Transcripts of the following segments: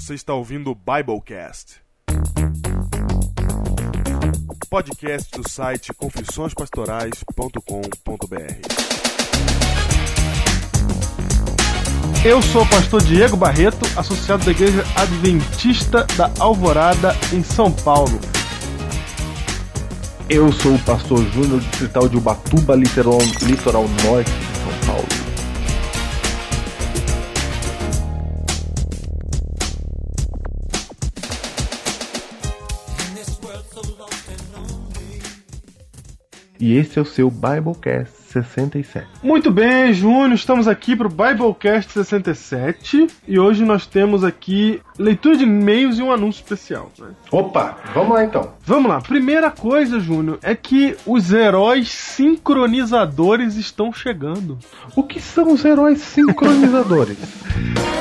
Você está ouvindo o Biblecast. Podcast do site confissõespastorais.com.br. Eu sou o pastor Diego Barreto, associado da Igreja Adventista da Alvorada, em São Paulo. Eu sou o pastor Júnior distrital de Ubatuba, litoral, litoral norte E esse é o seu Biblecast 67. Muito bem, Júnior, estamos aqui para o Biblecast 67 e hoje nós temos aqui leitura de e-mails e um anúncio especial. Né? Opa, vamos lá então. Vamos lá, primeira coisa, Júnior, é que os heróis sincronizadores estão chegando. O que são os heróis sincronizadores?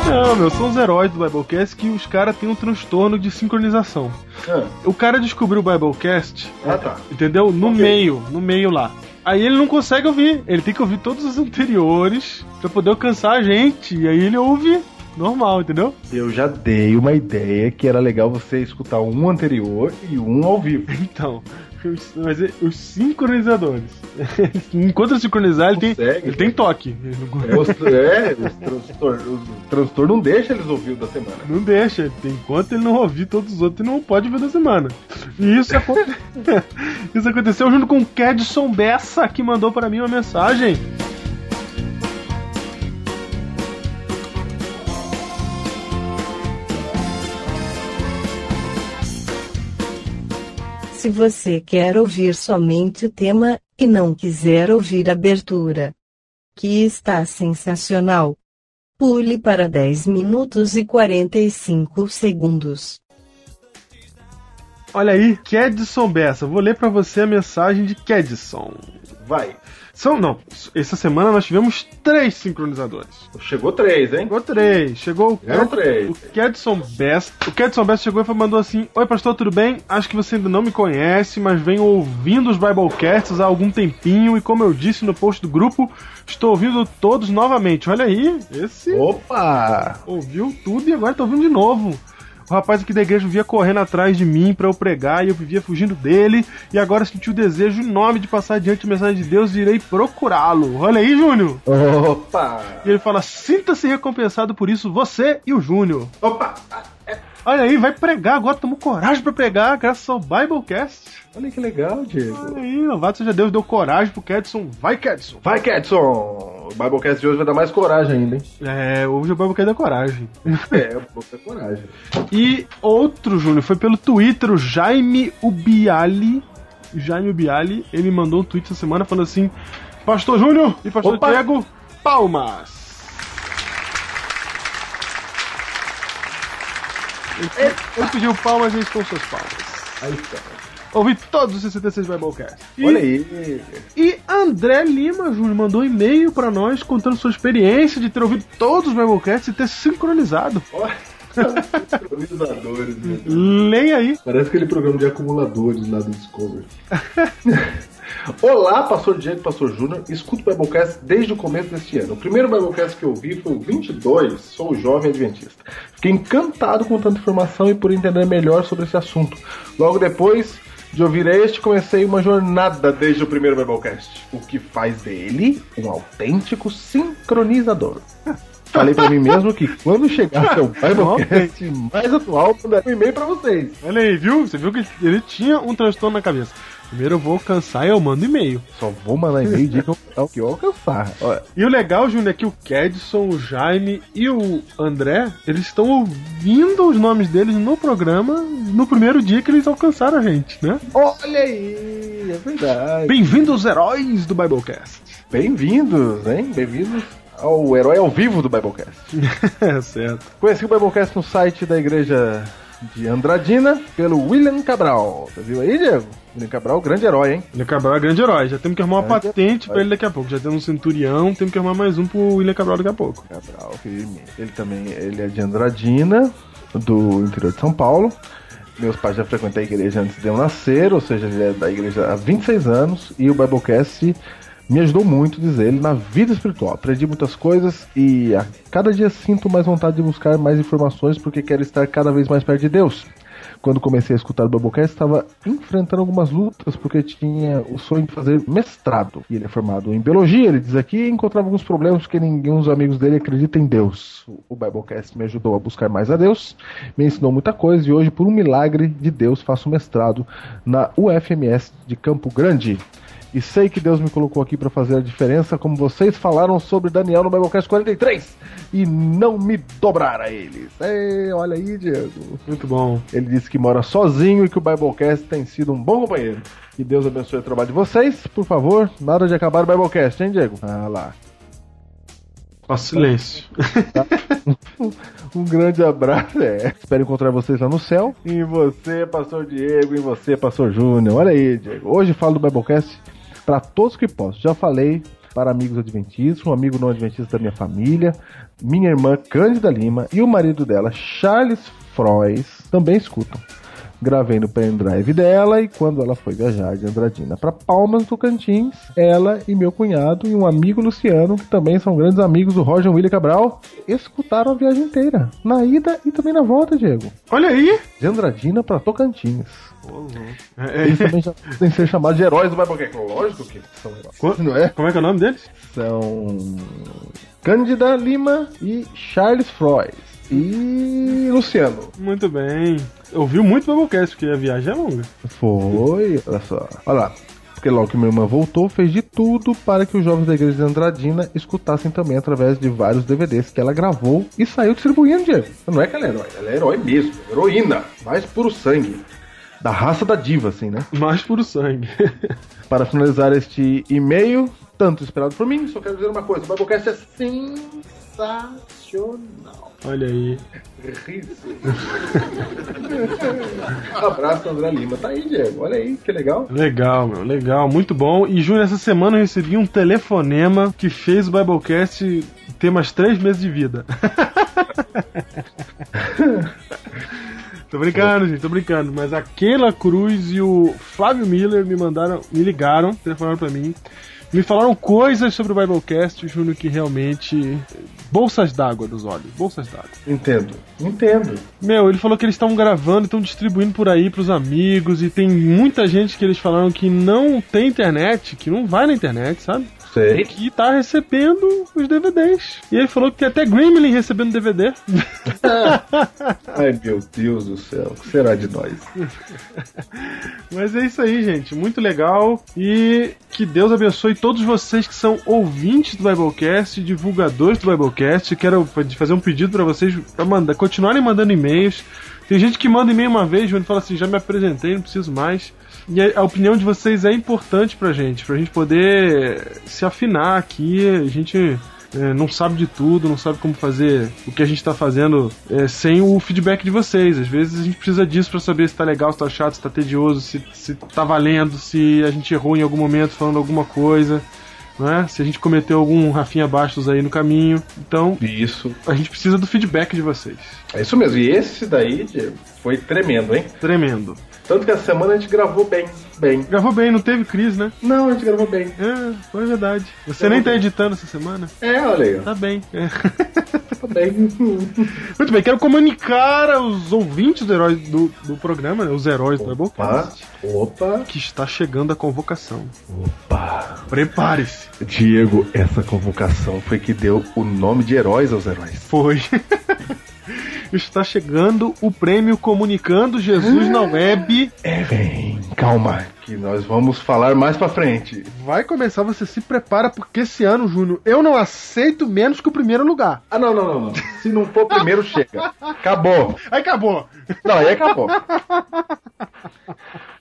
Não, meu, são os heróis do Biblecast que os caras têm um transtorno de sincronização. Ah, O cara descobriu o Biblecast, ah, tá. entendeu? No Ok. meio, no meio lá. Aí ele não consegue ouvir, ele tem que ouvir todos os anteriores pra poder alcançar a gente. E aí ele ouve normal, entendeu? Eu já dei uma ideia que era legal você escutar um anterior e um ao vivo. Então, mas os sincronizadores. Enquanto sincronizar, ele tem, ele tem toque. Ele não, É, os, é, os transtor- o transtorno não deixa eles ouvir o da semana. não deixa. Enquanto ele não ouvir todos os outros, ele não pode ver da semana. E isso, aconte... isso aconteceu junto com o Kedson Bessa, que mandou para mim uma mensagem. Se você quer ouvir somente o tema, e não quiser ouvir a abertura, que está sensacional, pule para 10 minutos e 45 segundos. Olha aí, Kedson Bessa. Vou ler pra você a mensagem de Kedson. Vai. São, não, essa semana nós tivemos três sincronizadores. Chegou três, hein? Chegou três. Chegou o, Chegou três. o Kedson Best. O Kedson Best chegou e mandou assim: Oi, pastor, tudo bem? Acho que você ainda não me conhece, mas venho ouvindo os Biblecasts há algum tempinho e, como eu disse no post do grupo, estou ouvindo todos novamente. Olha aí, esse Opa! ouviu tudo e agora tá ouvindo de novo. O rapaz aqui da igreja via correndo atrás de mim pra eu pregar e eu vivia fugindo dele. E agora senti o desejo enorme de passar adiante a mensagem de Deus e irei procurá-lo. Olha aí, Júnior. Opa! E ele fala: sinta-se recompensado por isso, você e o Júnior. Opa! Olha aí, vai pregar agora, tomou coragem pra pregar, graças ao Biblecast. Olha que legal, Diego. Olha aí, louvado seja Deus, deu coragem pro Kedson. Vai, Kedson. Vai, Kedson! O Biblecast de hoje vai dar mais coragem ainda, hein? É, hoje o Biblecast deu coragem. É, pouca coragem. E outro, Júnior, foi pelo Twitter, o Jaime Ubiali. Jaime Ubiali, ele mandou um tweet essa semana falando assim: Pastor Júnior e Pastor Opa! Diego, palmas! Ele, ele pediu palmas e estão suas palmas. Aí está. Ouvi todos os 66 Biblecast. E, Olha aí. e André Lima, Júnior, mandou um e-mail pra nós contando sua experiência de ter ouvido todos os Biblecasts e ter sincronizado. Olha. Sincronizadores, né? Leia aí. Parece aquele programa de acumuladores lá do Discovery. Olá, pastor Diego, pastor Júnior. Escuto o Biblecast desde o começo deste ano. O primeiro Biblecast que eu vi foi o 22, sou jovem adventista. Fiquei encantado com tanta informação e por entender melhor sobre esse assunto. Logo depois de ouvir este, comecei uma jornada desde o primeiro Biblecast, o que faz dele um autêntico sincronizador. Falei pra mim mesmo que quando chegasse ao Biblecast mais atual, mandaria um e-mail pra vocês. Olha aí, viu? Você viu que ele tinha um transtorno na cabeça. Primeiro eu vou alcançar e eu mando e-mail. Só vou mandar e-mail de o que eu alcançar. Olha, E o legal, Júnior, é que o Kedson, o Jaime e o André, eles estão ouvindo os nomes deles no programa no primeiro dia que eles alcançaram a gente, né? olha aí, é verdade. Bem-vindos, heróis do Biblecast. Bem-vindos, hein? Bem-vindos ao Herói ao Vivo do Biblecast. é certo. Conheci o Biblecast no site da igreja de Andradina pelo William Cabral. Você viu aí, Diego? William Cabral, grande herói, hein? William Cabral é grande herói. Já temos que arrumar uma Grande patente herói. pra ele daqui a pouco. Já temos um centurião, temos que arrumar mais um pro William Cabral daqui a pouco. Cabral, firme. Ele também ele é de Andradina, do interior de São Paulo. Meus pais já frequentaram a igreja antes de eu nascer, ou seja, ele é da igreja há 26 anos. E o Biblecast Me ajudou muito, diz ele, na vida espiritual. Aprendi muitas coisas e a cada dia sinto mais vontade de buscar mais informações porque quero estar cada vez mais perto de Deus. Quando comecei a escutar o Bubblecast, estava enfrentando algumas lutas porque tinha o sonho de fazer mestrado. E ele é formado em biologia, ele diz aqui, e encontrava alguns problemas porque ninguém dos amigos dele acredita em Deus. O Biblecast me ajudou a buscar mais a Deus, me ensinou muita coisa e hoje, por um milagre de Deus, faço mestrado na UFMS de Campo Grande. E sei que Deus me colocou aqui para fazer a diferença, como vocês falaram sobre Daniel no Biblecast 43, e não me dobrar a eles. Ei, olha aí, Diego. Muito bom. Ele disse que mora sozinho e que o Biblecast tem sido um bom companheiro. Que Deus abençoe o trabalho de vocês. Por favor, nada de acabar o Biblecast, hein, Diego? Ah lá. Ó, silêncio. Um grande abraço. É. Espero encontrar vocês lá no céu. E você, Pastor Diego, e você, Pastor Júnior. Olha aí, Diego. Hoje falo do Biblecast para todos que posso. Já falei para amigos adventistas, um amigo não adventista da minha família, minha irmã Cândida Lima e o marido dela, Charles Frois, também escutam. Gravei no pendrive dela e quando ela foi viajar de Andradina para Palmas do Tocantins, ela e meu cunhado e um amigo Luciano, que também são grandes amigos do Roger William Cabral, escutaram a viagem inteira, na ida e também na volta, Diego. Olha aí! De Andradina para Tocantins. É, Eles também já podem ser chamados de heróis do Biblecast. Lógico que são heróis. Qu- Não é? Como é que é o nome deles? São Cândida Lima e Charles Frois. E Luciano. Muito bem. Ouviu muito Biblecast, porque a viagem é longa. Foi, olha só. Olha lá. Porque logo que minha irmã voltou, fez de tudo para que os jovens da igreja de Andradina escutassem também através de vários DVDs que ela gravou e saiu distribuindo, Diego. Não é que ela é herói, ela é herói mesmo. Heroína. Mais puro sangue. Da raça da diva, assim, né? Mais puro sangue. Para finalizar este e-mail, tanto esperado por mim, só quero dizer uma coisa: o Biblecast é sensacional. Olha aí. Abraço, André Lima. Tá aí, Diego. Olha aí, que legal. Legal, meu, legal, muito bom. E Júnior, essa semana eu recebi um telefonema que fez o Biblecast ter mais três meses de vida. tô brincando, gente, tô brincando. Mas a Keila Cruz e o Flávio Miller me mandaram, me ligaram, telefonaram pra mim. Me falaram coisas sobre o Biblecast, Júnior, que realmente. Bolsas d'água dos olhos, bolsas d'água. Entendo. Entendo. Meu, ele falou que eles estão gravando, estão distribuindo por aí pros amigos, e tem muita gente que eles falaram que não tem internet, que não vai na internet, sabe? Sei. Que tá recebendo os DVDs. E ele falou que tem até Gremlin recebendo DVD. Ai, meu Deus do céu. O que será de nós? Mas é isso aí, gente. Muito legal. E que Deus abençoe todos vocês que são ouvintes do Biblecast, divulgadores do Biblecast. Quero fazer um pedido para vocês para mandar, continuarem mandando e-mails. Tem gente que manda e-mail uma vez, e fala assim: já me apresentei, não preciso mais. E a, opinião de vocês é importante pra gente, pra gente poder se afinar aqui. A gente é, não sabe de tudo, não sabe como fazer o que a gente tá fazendo é, sem o feedback de vocês. Às vezes a gente precisa disso pra saber se tá legal, se tá chato, se tá tedioso, se, se tá valendo, se a gente errou em algum momento falando alguma coisa. Né? Se a gente cometeu algum Rafinha Bastos aí no caminho. Então, Isso. a gente precisa do feedback de vocês. É isso mesmo. E esse daí, foi tremendo, hein? Tremendo. Tanto que essa semana a gente gravou bem. Bem. Gravou bem, não teve crise, né? Não, a gente gravou bem. É, foi verdade. Você nem tá editando essa semana? É, olha aí. Tá bem. É. Muito bem, quero comunicar aos ouvintes do, herói, do, do programa, né, os heróis do Opa. Biblecast, Opa. que está chegando a convocação. Opa. Prepare-se. Diego, essa convocação foi que deu o nome de heróis aos heróis. Foi. está chegando o prêmio Comunicando Jesus na Web. É, vem, calma, que nós vamos falar mais pra frente. Vai começar, você se prepara, porque esse ano, Júnior, eu não aceito menos que o primeiro lugar. Ah, não, não, não, não. Se não for primeiro, chega. Acabou. Aí acabou. Não, aí acabou.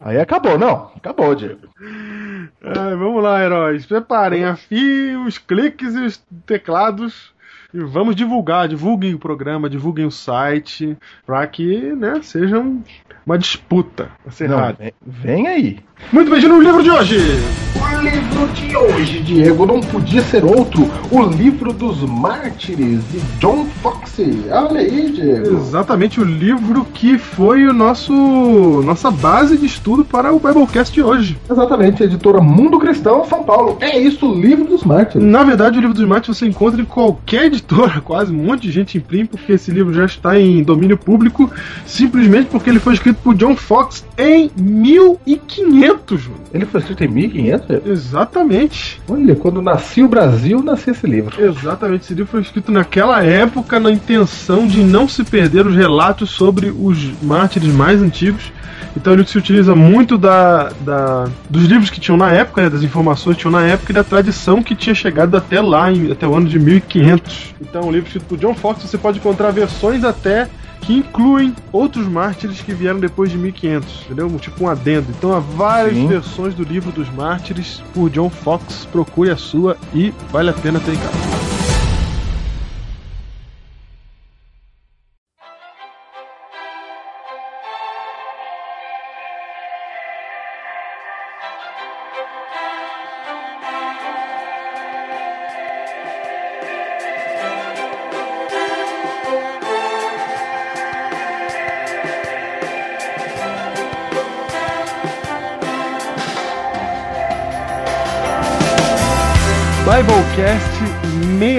Aí acabou, não. Acabou, Diego. Vamos lá, heróis. Preparem, afiem os cliques e os teclados. E vamos divulgar, divulguem o programa, divulguem o site, para que, né, seja um- uma disputa Não, acirrada. vem, vem aí. Muito bem, no livro de hoje. Livro de hoje, Diego, não podia ser outro. O livro dos mártires, de John Foxe. Olha aí, Diego. Exatamente o livro que foi o nosso nossa base de estudo para o Biblecast de hoje. Exatamente, editora Mundo Cristão, São Paulo. É isso, o livro dos mártires. Na verdade, o livro dos mártires você encontra em qualquer editora, quase um monte de gente imprime, porque esse livro já está em domínio público, simplesmente porque ele foi escrito por John Fox em 1500, Júnior. Ele foi escrito em 1500? Exatamente. Olha, quando nascia o Brasil, nascia esse livro. Exatamente, esse livro foi escrito naquela época na intenção de não se perder os relatos sobre os mártires mais antigos. Então ele se utiliza muito da, da- dos livros que tinham na época, né, das informações que tinham na época e da tradição que tinha chegado até lá, em- até o ano de 1500. Então o livro escrito por John Fox você pode encontrar versões até que incluem outros mártires que vieram depois de 1500, entendeu? Tipo um adendo. Então há várias Sim. versões do livro dos mártires por John Fox. Procure a sua e vale a pena ter em casa.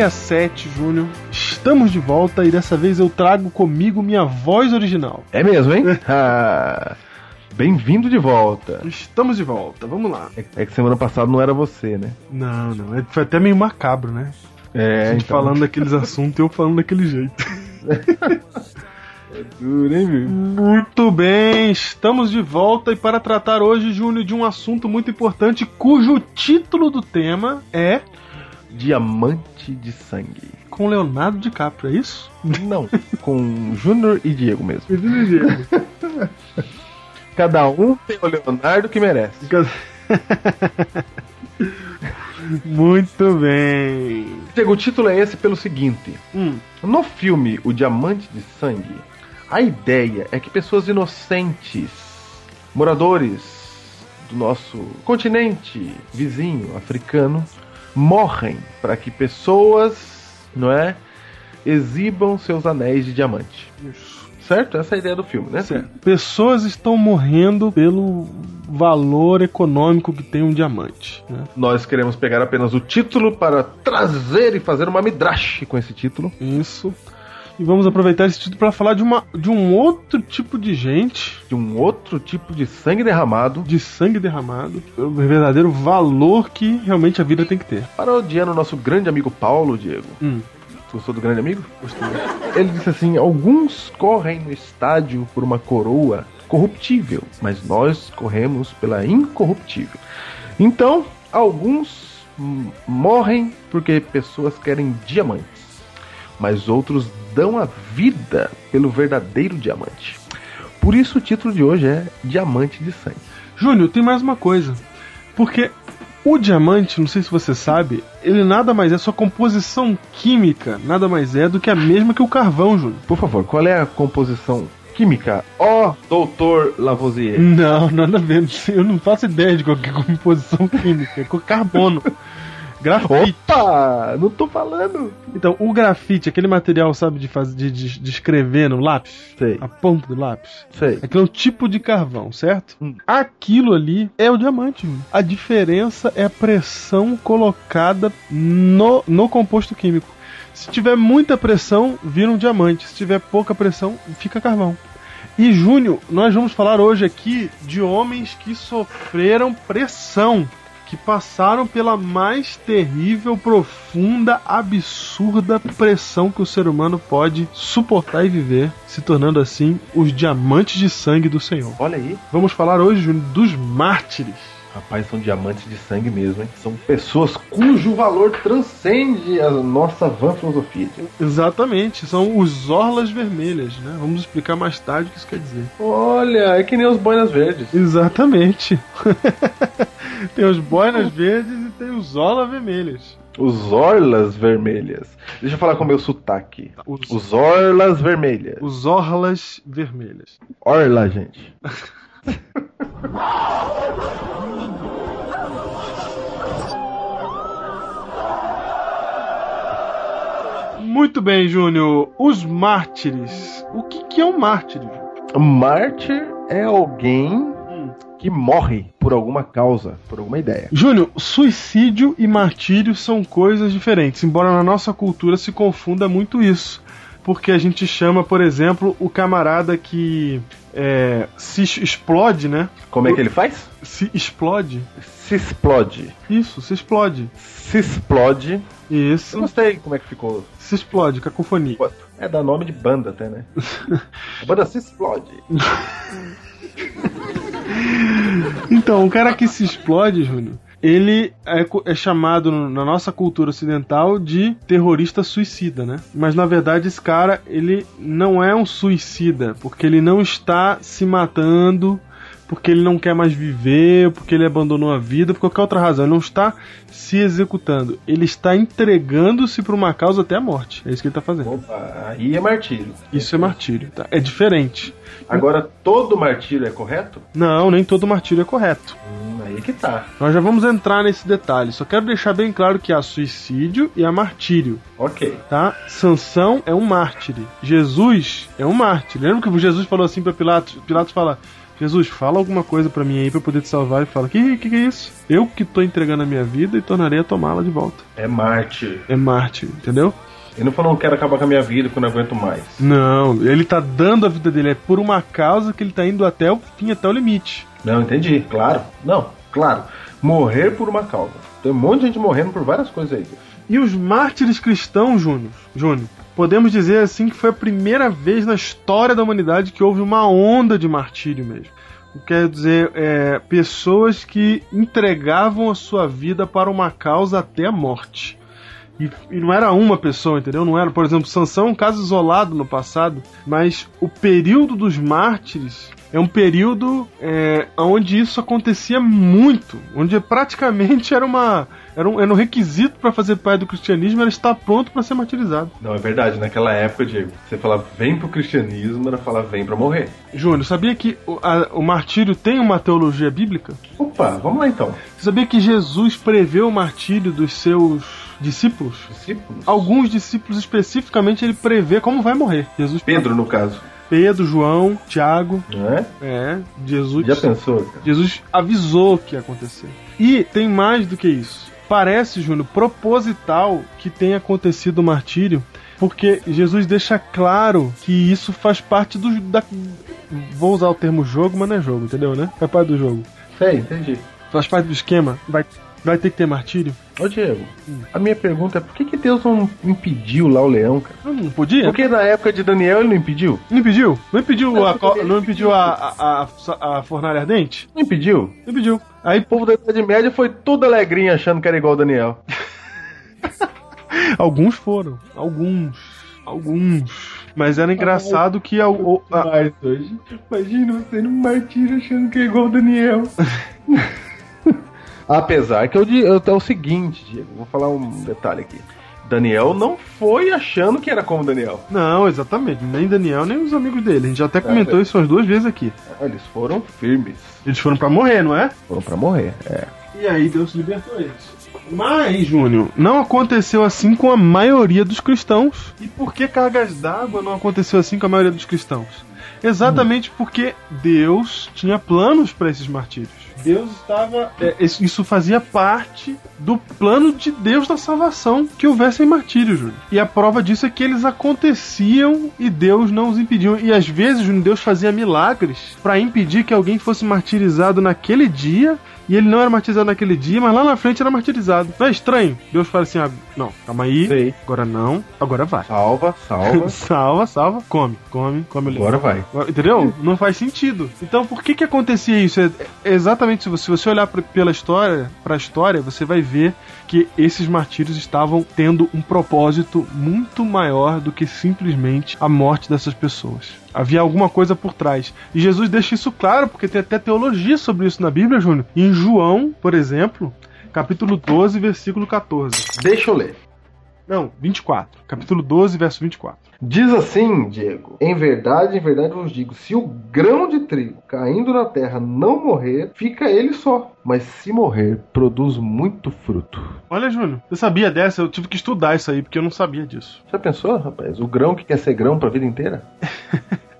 67, Júnior. Estamos de volta e dessa vez eu trago comigo minha voz original. É mesmo, hein? Ah, Bem-vindo de volta. Estamos de volta, vamos lá. É é que semana passada não era você, né? Não, não, é- foi até meio macabro, né? É, A gente falando daqueles assuntos e eu falando daquele jeito. Duro, hein, viu? Muito bem, estamos de volta e para tratar hoje, Júnior, de um assunto muito importante cujo título do tema é Diamante de sangue. com Leonardo DiCaprio, é isso? Não, com Júnior e Diego mesmo. Diego. Cada um tem o Leonardo que merece. Muito bem. Diego, o título é esse pelo seguinte: Hum, No filme O Diamante de Sangue, a ideia é que pessoas inocentes, moradores do nosso continente vizinho africano, morrem para que pessoas, não é, exibam seus anéis de diamante. isso. Certo? Essa é a ideia do filme, né? Certo. Pessoas estão morrendo pelo valor econômico que tem um diamante. Né? Nós queremos pegar apenas o título para trazer e fazer uma midrash com esse título. Isso. E vamos aproveitar esse título para falar de, uma, de um outro tipo de gente, De um outro tipo de sangue derramado de sangue derramado, o verdadeiro valor que realmente a vida tem que ter. Parodiando o nosso grande amigo Paulo, Diego. Hum, Gostou do grande amigo? gostei. Ele disse assim: Alguns correm no estádio por uma coroa corruptível, mas nós corremos pela incorruptível. Então, alguns morrem porque pessoas querem diamantes, mas outros dão a vida pelo verdadeiro diamante. Por isso o título de hoje é Diamante de Sangue. Júnior, tem mais uma coisa. Porque o diamante, não sei se você sabe, ele nada mais é, sua composição química nada mais é do que a mesma que o carvão, Júnior. Por favor, qual é a composição química? Ó, doutor Lavoisier. Não, nada a ver. Eu não faço ideia de qualquer composição química. É com carbono. Grafite. Opa! Não tô falando! Então, o grafite, aquele material, sabe, de, fazer, de, de, de escrever no lápis? Sei, A ponta do lápis? sei. Aquilo é um tipo de carvão, certo? Hum. Aquilo ali é o diamante. A diferença é a pressão colocada no, no composto químico. Se tiver muita pressão, vira um diamante. Se tiver pouca pressão, fica carvão. E Júnior, nós vamos falar hoje aqui de homens que sofreram pressão, que passaram pela mais terrível, profunda, absurda pressão que o ser humano pode suportar e viver, se tornando assim os diamantes de sangue do Senhor. Olha aí. Vamos falar hoje Júnior, dos mártires. Rapaz, são diamantes de sangue mesmo, hein? São pessoas cujo valor transcende a nossa van filosofia. Exatamente, são os orlas vermelhas, né? Vamos explicar mais tarde o que isso quer dizer. Olha, é que nem os boinas verdes. Exatamente. tem os boinas verdes e tem os orlas vermelhas. Os orlas vermelhas. Deixa eu falar com o meu sotaque. Tá. Os, os orlas vermelhas. Os orlas vermelhas. Orla, gente. Muito bem, Júnior. Os mártires. O que, que é um mártir? Mártir é alguém que morre por alguma causa, por alguma ideia. Júnior, suicídio e martírio são coisas diferentes, embora na nossa cultura se confunda muito isso. Porque a gente chama, por exemplo, o camarada que é, se explode, né? Como é que ele faz? Se explode. Se explode. Isso, se explode. Se explode. Isso. Eu gostei como é que ficou. Se explode, cacofonia. É dar nome de banda até, né? a banda se explode. então, o cara que se explode, Júnior, ele é, é, chamado na nossa cultura ocidental de terrorista suicida, né? Mas na verdade esse cara ele não é um suicida, porque ele não está se matando porque ele não quer mais viver, porque ele abandonou a vida, por qualquer outra razão. Ele não está se executando, ele está entregando-se para uma causa até a morte. É isso que ele está fazendo. Opa, aí é martírio. Isso é martírio, tá? É diferente. Agora, todo martírio é correto? Não, nem todo martírio é correto. Hum, aí que tá. Nós já vamos entrar nesse detalhe. Só quero deixar bem claro que há suicídio e há martírio. Ok. Tá? Sansão é um mártir. Jesus é um mártir. Lembra que Jesus falou assim para Pilatos? Pilatos fala: Jesus, fala alguma coisa para mim aí pra eu poder te salvar. E fala: que, que que é isso? Eu que tô entregando a minha vida e tornarei a tomá-la de volta. É mártir. É mártir, entendeu? Ele não falou, não quero acabar com a minha vida, que eu não aguento mais. Não, ele tá dando a vida dele. É por uma causa que ele tá indo até o fim, até o limite. Não, entendi. Claro. Não, claro. Morrer por uma causa. Tem um monte de gente morrendo por várias coisas aí. E os mártires cristãos, Júnior, Júnior, podemos dizer assim que foi a primeira vez na história da humanidade que houve uma onda de martírio mesmo. Quer dizer, é, pessoas que entregavam a sua vida para uma causa até a morte. E, e, não era uma pessoa, entendeu? Não era, por exemplo, Sansão é um caso isolado no passado, mas o período dos mártires é um período é, onde isso acontecia muito, onde praticamente era uma era um, era um requisito para fazer parte do cristianismo era estar pronto para ser martirizado. Não, é verdade. Naquela época, Diego, você falava vem pro cristianismo, era falar vem para morrer. Júnior, sabia que o, a, o martírio tem uma teologia bíblica? Opa, vamos lá então. Você sabia que Jesus prevê o martírio dos seus discípulos? Discípulos? Alguns discípulos especificamente ele prevê como vai morrer. Jesus Pedro, no caso. Pedro, João, Tiago. É? É, Jesus. Já pensou, cara? Jesus avisou que ia acontecer. E tem mais do que isso parece, Júnior, proposital que tenha acontecido o martírio, porque Jesus deixa claro que isso faz parte do. Da, vou usar o termo jogo, mas não é jogo, entendeu, né? Faz parte do jogo. Sei, entendi. Faz parte do esquema. Vai, vai ter que ter martírio. Ô Diego, hum. a minha pergunta é por que, que Deus não impediu lá o leão, cara? Não, não podia? Porque na época de Daniel ele não impediu? Não impediu? Não impediu, não, a, não impediu a, a, a, a fornalha ardente? Não impediu? Não impediu. Aí o povo da Idade Média foi tudo alegrinho achando que era igual o Daniel. alguns foram, alguns, alguns. Mas era engraçado que a, o, a... Hoje. Imagina você no martírio achando que é igual o Daniel. Apesar que eu, eu, é o seguinte, Diego, vou falar um detalhe aqui. Daniel não foi achando que era como Daniel. Não, exatamente. Nem Daniel, nem os amigos dele. A gente já até comentou é, isso umas duas vezes aqui. Eles foram firmes. Eles foram para morrer, não é? Foram para morrer, é. E aí Deus libertou eles. Mas, Júnior, não aconteceu assim com a maioria dos cristãos. E por que cargas d'água não aconteceu assim com a maioria dos cristãos? Exatamente hum. porque Deus tinha planos para esses martírios. Deus estava. É, isso fazia parte do plano de Deus da salvação que houvessem martírios, Júnior. E a prova disso é que eles aconteciam e Deus não os impediu. E às vezes, Júnior, Deus fazia milagres para impedir que alguém fosse martirizado naquele dia e ele não era martirizado naquele dia, mas lá na frente era martirizado. Não é estranho? Deus fala assim: ah, não, calma aí. Sei. Agora não, agora vai. Salva, salva. salva, salva. Come, come, come. Agora vai. Entendeu? Não faz sentido. Então por que que acontecia isso? É, é exatamente se você olhar pela história, para a história, você vai ver que esses martírios estavam tendo um propósito muito maior do que simplesmente a morte dessas pessoas. Havia alguma coisa por trás. E Jesus deixa isso claro, porque tem até teologia sobre isso na Bíblia, Júnior. Em João, por exemplo, capítulo 12, versículo 14. Deixa eu ler. Não, 24. Capítulo 12, verso 24. Diz assim, Diego: Em verdade, em verdade vos digo: se o grão de trigo caindo na terra não morrer, fica ele só. Mas se morrer, produz muito fruto. Olha, Júnior, você sabia dessa? Eu tive que estudar isso aí, porque eu não sabia disso. Já pensou, rapaz? O grão que quer ser grão pra vida inteira?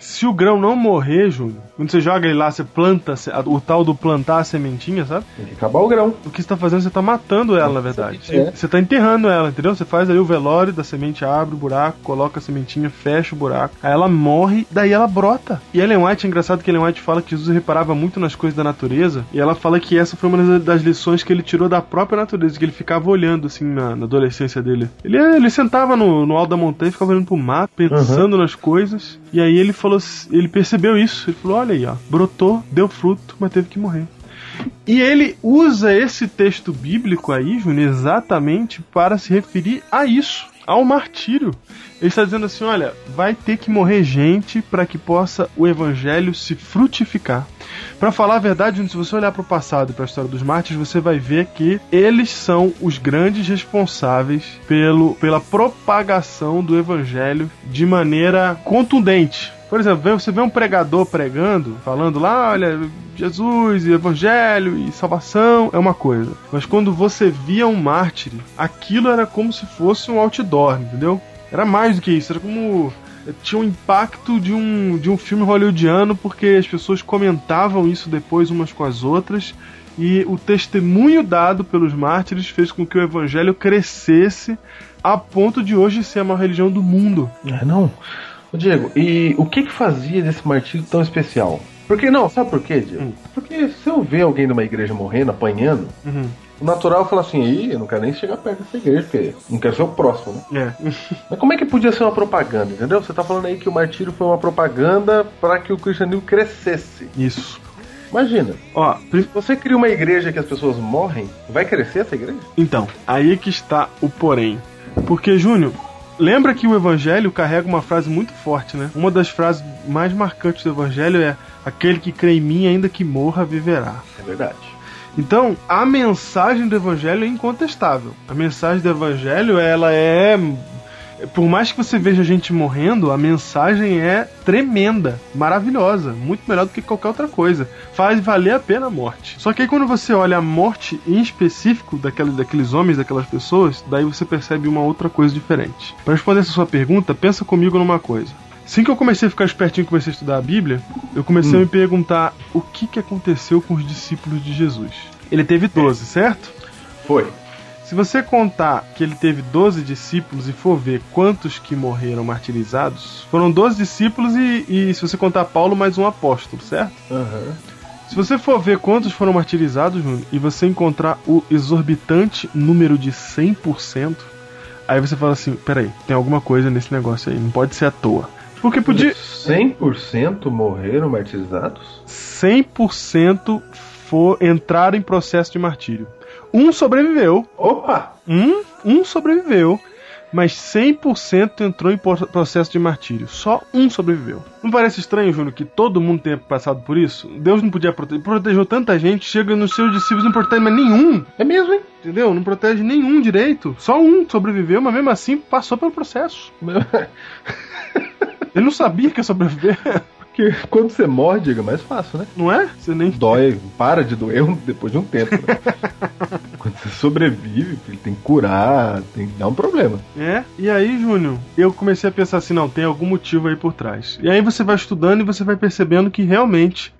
Se o grão não morrer, Júnior, quando você joga ele lá, você planta o tal do plantar a sementinha, sabe? Tem que acabar o grão. O que você tá fazendo, você tá matando ela, na verdade. É. Você tá enterrando ela, entendeu? Você faz ali o velório da semente, abre o buraco, coloca a sementinha, fecha o buraco. Aí ela morre, daí ela brota. E Ellen White, é engraçado que Ellen White fala que Jesus reparava muito nas coisas da natureza. E ela fala que essa foi uma das lições que ele tirou da própria natureza, que ele ficava olhando assim na, na adolescência dele. Ele, ele sentava no, no alto da montanha e ficava olhando pro mato, pensando nas coisas. E aí ele falou, ele percebeu isso. Ele falou: olha aí, ó, brotou, deu fruto, mas teve que morrer. E ele usa esse texto bíblico aí, Júnior, exatamente para se referir a isso, ao martírio. Ele está dizendo assim: olha, vai ter que morrer gente para que possa o evangelho se frutificar. Para falar a verdade, se você olhar para o passado e para a história dos mártires, você vai ver que eles são os grandes responsáveis pelo, pela propagação do evangelho de maneira contundente. Por exemplo, você vê um pregador pregando, falando lá, olha, Jesus e Evangelho e salvação é uma coisa. Mas quando você via um mártir, aquilo era como se fosse um outdoor, entendeu? Era mais do que isso, era como tinha um impacto de um, de um filme hollywoodiano porque as pessoas comentavam isso depois umas com as outras e o testemunho dado pelos mártires fez com que o evangelho crescesse a ponto de hoje ser a maior religião do mundo. É, não. Ô, Diego, e o que que fazia desse martírio tão especial? Porque não, sabe por quê, Diego? Hum. Porque se eu ver alguém numa igreja morrendo, apanhando, Uhum. o natural fala assim, Ih, eu não quero nem chegar perto dessa igreja, porque não quero ser o próximo, né? É. Mas como é que podia ser uma propaganda, entendeu? Você tá falando aí que o martírio foi uma propaganda para que o cristianismo crescesse. Isso. Imagina, Ó, você cria uma igreja que as pessoas morrem, vai crescer essa igreja? Então, aí que está o porém. Porque, Júnior, lembra que o Evangelho carrega uma frase muito forte, né? Uma das frases mais marcantes do Evangelho é: Aquele que crê em mim, ainda que morra, viverá. É verdade. Então, a mensagem do Evangelho é incontestável. A mensagem do Evangelho, ela é. Por mais que você veja gente morrendo, a mensagem é tremenda, maravilhosa, muito melhor do que qualquer outra coisa. Faz valer a pena a morte. Só que aí quando você olha a morte em específico daqueles, daqueles homens, daquelas pessoas, daí você percebe uma outra coisa diferente. Para responder essa sua pergunta, pensa comigo numa coisa. Assim que eu comecei a ficar espertinho e comecei a estudar a Bíblia, eu comecei a me perguntar o que, que aconteceu com os discípulos de Jesus. Ele teve 12, certo? Foi. Se você contar que ele teve 12 discípulos e for ver quantos que morreram martirizados, foram 12 discípulos e, e se você contar Paulo, mais um apóstolo, certo? Aham. Se você for ver quantos foram martirizados, Júnior, e você encontrar o exorbitante número de 100%, aí você fala assim: peraí, tem alguma coisa nesse negócio aí, não pode ser à toa. Porque podia. 100% morreram martirizados? 100% for, entraram em processo de martírio. Um sobreviveu, Opa! um, um sobreviveu, mas 100% entrou em processo de martírio. Só um sobreviveu. Não parece estranho, Júnior, que todo mundo tenha passado por isso? Deus não podia proteger, protegeu tanta gente, chega nos seus discípulos não protege mais nenhum. É mesmo, hein? Entendeu? Não protege nenhum direito. Só um sobreviveu, mas mesmo assim passou pelo processo. Ele não sabia que ia sobreviver, Quando você morre, diga, é mais fácil, né? não é? Você nem. Dói, para de doer depois de um tempo. né? quando você sobrevive, filho, tem que curar, tem que dar um problema. É, e aí, Júnior, eu comecei a pensar assim, não, tem algum motivo aí por trás. E aí você vai estudando e você vai percebendo que realmente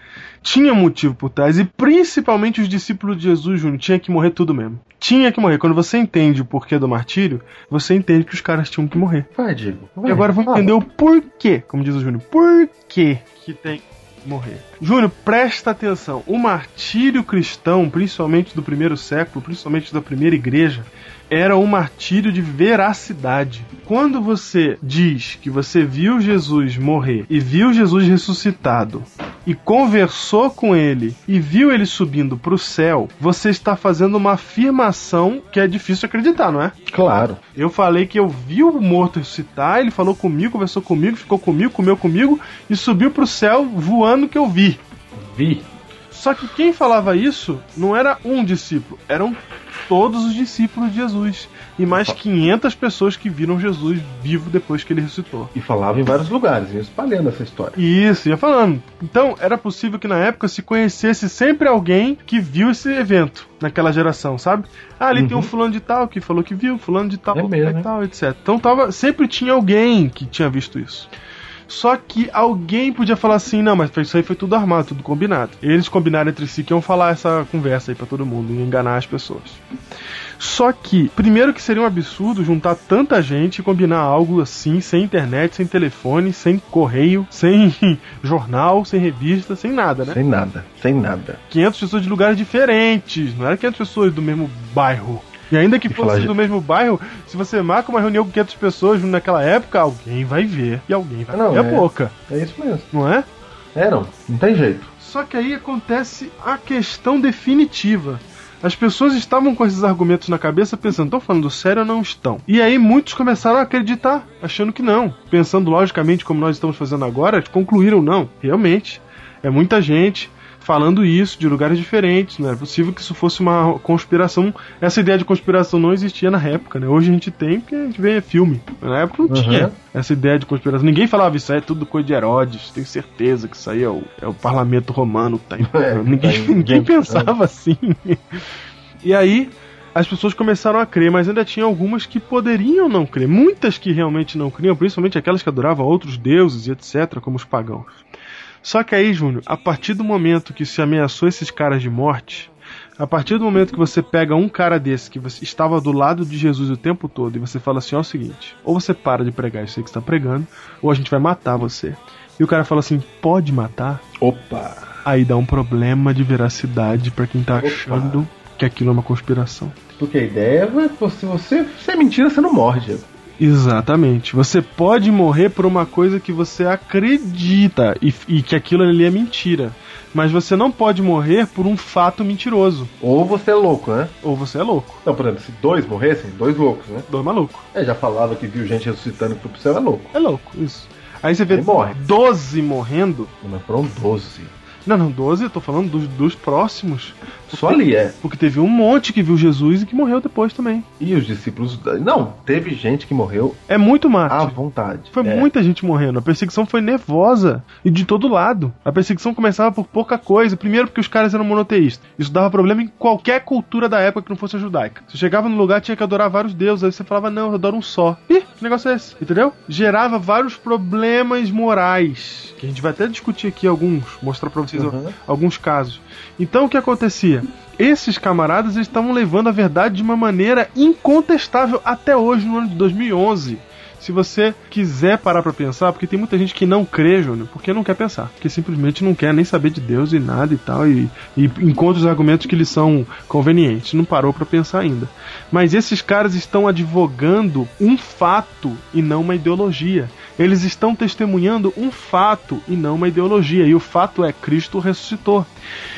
tinha motivo por trás. E principalmente os discípulos de Jesus, Júnior, tinha que morrer tudo mesmo. Tinha que morrer. Quando você entende o porquê do martírio, você entende que os caras tinham que morrer. Vai, Diego. E agora vamos entender o porquê, como diz o Júnior, porquê que tem que morrer. Júnior, presta atenção. O martírio cristão, principalmente do primeiro século, principalmente da primeira igreja, era um martírio de veracidade. Quando você diz que você viu Jesus morrer e viu Jesus ressuscitado e conversou com ele e viu ele subindo para o céu, você está fazendo uma afirmação que é difícil acreditar, não é? Claro. Eu falei que eu vi o morto ressuscitar, ele falou comigo, conversou comigo, ficou comigo, comeu comigo e subiu pro céu voando que eu vi. Vi. Só que quem falava isso não era um discípulo, eram todos os discípulos de Jesus. E mais 500 pessoas que viram Jesus vivo depois que ele ressuscitou. E falava em vários lugares, ia espalhando essa história. Isso, ia falando. Então, era possível que na época se conhecesse sempre alguém que viu esse evento naquela geração, sabe? Ah, ali tem um fulano de tal que falou que viu, fulano de tal, Uhum. É mesmo, e né? tal, etc. Então tava, sempre tinha alguém que tinha visto isso. Só que alguém podia falar assim, não, mas isso aí foi tudo armado, tudo combinado. Eles combinaram entre si que iam falar essa conversa aí pra todo mundo e enganar as pessoas. Só que, primeiro que seria um absurdo juntar tanta gente e combinar algo assim, sem internet, sem telefone, sem correio, sem jornal, sem revista, sem nada, né? Sem nada, sem nada. 500 pessoas de lugares diferentes, não era 500 pessoas do mesmo bairro. E ainda que E fosse do mesmo bairro, se você marca uma reunião com 500 pessoas naquela época, alguém vai ver. E alguém vai Ah, não, ver a é. boca, É isso mesmo. não é? É, não, não tem jeito. Só que aí acontece a questão definitiva. As pessoas estavam com esses argumentos na cabeça pensando, estão falando sério ou não estão? E aí muitos começaram a acreditar, achando que não. Pensando logicamente como nós estamos fazendo agora, concluíram não. Realmente, é muita gente falando isso de lugares diferentes, não é possível que isso fosse uma conspiração. Essa ideia de conspiração não existia na época, né? Hoje a gente tem porque a gente vê filme. Na época não Uhum. tinha essa ideia de conspiração. Ninguém falava isso aí é tudo coisa de Herodes, tenho certeza que isso aí é o, é o parlamento romano que tá em... É, ninguém, tá ninguém pensava assim. E aí as pessoas começaram a crer, mas ainda tinha algumas que poderiam não crer. Muitas que realmente não criam, principalmente aquelas que adoravam outros deuses e etc, como os pagãos. Só que aí, Júnior, a partir do momento que se ameaçou esses caras de morte, a partir do momento que você pega um cara desse que você estava do lado de Jesus o tempo todo e você fala assim, ó, é o seguinte, ou você para de pregar isso aí que está pregando, ou a gente vai matar você. E o cara fala assim, pode matar? Opa! Aí dá um problema de veracidade pra quem tá Opa. achando que aquilo é uma conspiração. Porque a ideia é se você se é mentira, você não morre, Diego. Exatamente. Você pode morrer por uma coisa que você acredita e, e que aquilo ali é mentira. Mas você não pode morrer por um fato mentiroso. Ou você é louco, né? Ou você é louco. Não, por exemplo, se dois morressem, dois loucos, né? Dois maluco. É, já falava que viu gente ressuscitando pro céu, é louco. É louco, isso. Aí você vê Aí morre. 12 morrendo. Mas foram 12. Não, não, 12, eu tô falando dos, dos próximos. Só ali é. Porque teve um monte que viu Jesus e que morreu depois também. E os discípulos. Não, teve gente que morreu É muito mate. à vontade. Foi É. muita gente morrendo. A perseguição foi nervosa e de todo lado. A perseguição começava por pouca coisa. Primeiro, porque os caras eram monoteístas. Isso dava problema em qualquer cultura da época que não fosse a judaica. Você chegava no lugar tinha que adorar vários deuses. Aí você falava, não, eu adoro um só. Ih, que negócio é esse? Entendeu? Gerava vários problemas morais. Que a gente vai até discutir aqui alguns, mostrar pra vocês Uhum. alguns casos. Então o que acontecia? Esses camaradas estavam levando a verdade de uma maneira incontestável até hoje, no ano de 2011. Se você quiser parar pra pensar, porque tem muita gente que não crê, Júnior, porque não quer pensar, porque simplesmente não quer nem saber de Deus e nada e tal, e, e encontra os argumentos que lhes são convenientes, não parou pra pensar ainda. Mas esses caras estão advogando um fato e não uma ideologia. Eles estão testemunhando um fato e não uma ideologia, e o fato é Cristo ressuscitou.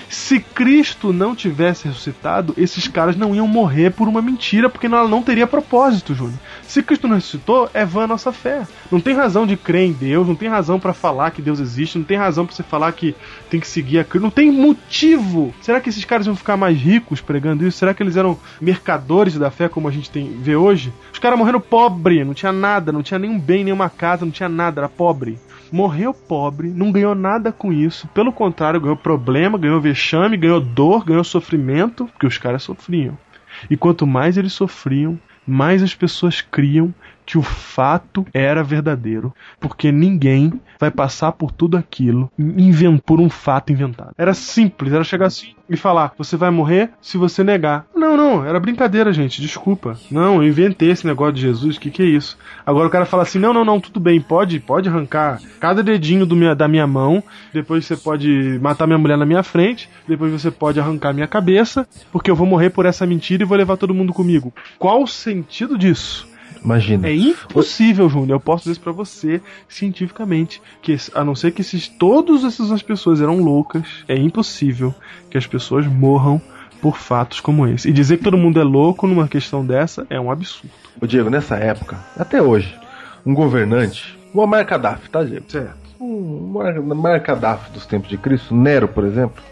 Se Cristo não tivesse ressuscitado, esses caras não iam morrer por uma mentira, porque ela não teria propósito, Júnior. Se Cristo não ressuscitou, é vã a nossa fé. Não tem razão de crer em Deus, não tem razão pra falar que Deus existe, não tem razão pra você falar que tem que seguir a Cristo, não tem motivo. Será que esses caras iam ficar mais ricos pregando isso? Será que eles eram mercadores da fé como a gente tem vê hoje? Os caras morreram pobre, não tinha nada, não tinha nenhum bem, nenhuma casa, tinha nada, era pobre morreu pobre, não ganhou nada com isso. Pelo contrário, ganhou problema, ganhou vexame, ganhou dor, ganhou sofrimento, porque os caras sofriam. E quanto mais eles sofriam, mais as pessoas criam que o fato era verdadeiro, porque ninguém vai passar por tudo aquilo por um fato inventado. Era simples, era chegar assim e falar: você vai morrer se você negar. Não, não, era brincadeira, gente, desculpa. Não, eu inventei esse negócio de Jesus, que que é isso? Agora o cara fala assim: não, não, não, tudo bem, pode, pode arrancar cada dedinho minha, da minha mão, depois você pode matar minha mulher na minha frente, depois você pode arrancar minha cabeça, porque eu vou morrer por essa mentira e vou levar todo mundo comigo. Qual o sentido disso? Imagina. É impossível, Júnior. Eu posso dizer isso pra você cientificamente. Que a não ser que esses, todas essas pessoas eram loucas, é impossível que as pessoas morram por fatos como esse. E dizer que todo mundo é louco numa questão dessa é um absurdo. Ô Diego, nessa época, até hoje, um governante, o Omar Gaddafi, tá, Diego? Certo. Um mar- marcadaf dos tempos de Cristo, Nero, por exemplo,